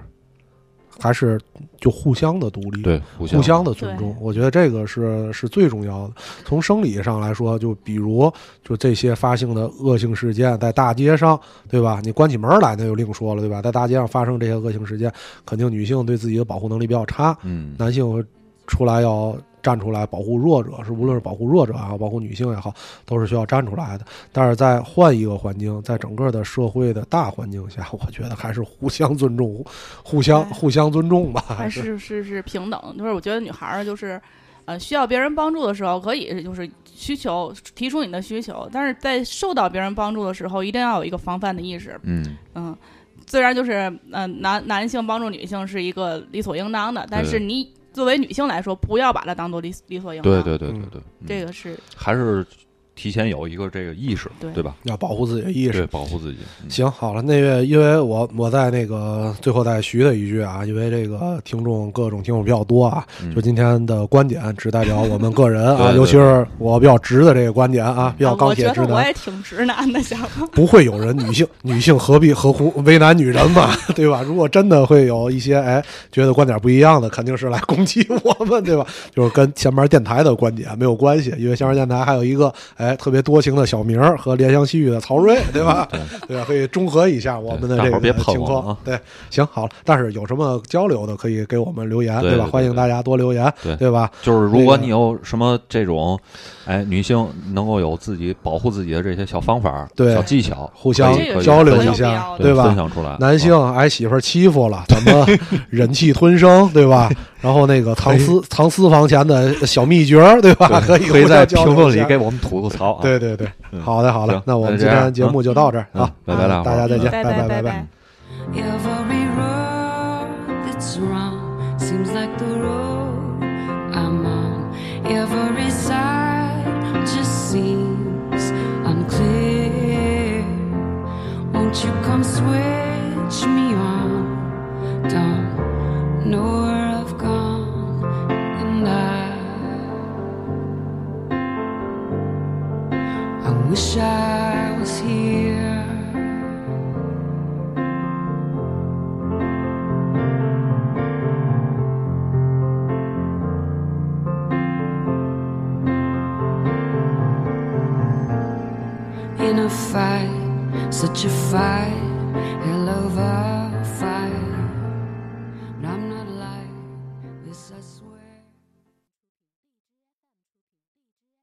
还是就互相的独立，对，互相互相的尊重，我觉得这个是是最重要的。从生理上来说，就比如就这些发性的恶性事件，在大街上，对吧？你关起门来那就另说了，对吧？在大街上发生这些恶性事件，肯定女性对自己的保护能力比较差，嗯，男性出来要站出来保护弱者，是无论是保护弱者也好，保护女性也好，都是需要站出来的。但是在换一个环境，在整个的社会的大环境下，我觉得还是互相尊重，互相互相尊重吧，还是是是平等。就是我觉得女孩儿就是，呃，需要别人帮助的时候，可以就是需求提出你的需求，但是在受到别人帮助的时候，一定要有一个防范的意识。嗯，嗯，虽然就是嗯、呃男男性帮助女性是一个理所应当的，但是你作为女性来说，不要把它当做理理所应当。对对对对嗯对，嗯这个是还是提前有一个这个意识，对对吧？要保护自己的意识对，。保护自己。嗯行，好了，那个，因为我我在那个最后再徐的一句啊，因为这个听众各种听众比较多啊，嗯就今天的观点只代表我们个人啊，[laughs] 对对尤其是我比较直的这个观点啊，比较钢啊我觉铁直男，得我也挺直男的，想。[laughs] 不会有人女性女性何必何苦为难女人嘛，[laughs] 对吧？如果真的会有一些哎觉得观点不一样的，肯定是来攻击我们，对吧？就是跟前面电台的观点没有关系，因为前面电台还有一个哎特别多情的小明儿和怜香惜玉的曹睿，对吧？对？可以中和一下我们的这个情况对，行好了，但是有什么交流的可以给我们留言，吧？对对对欢迎大家多留言，对对吧？就是如果你有什么这种，哎，女性能够有自己保护自己的这些小方法、对小技巧，互相交流一下对吧分享出来。男性啊挨媳妇儿欺负了，怎么 [laughs] 忍气吞声，对吧？然后那个藏私藏私房钱的小秘诀儿，对吧？可以可以在评论里给我们吐吐槽啊。对对对，嗯好的好的，那我们今天节目就到这儿嗯啊，拜拜了啊大家再见，拜拜拜拜拜。Every road that's wrong seems like the road I'm on. Every side just seems unclear. Won't you come switch me on? Don't know wish I was here. in a fight, such a fight, hell of a fight.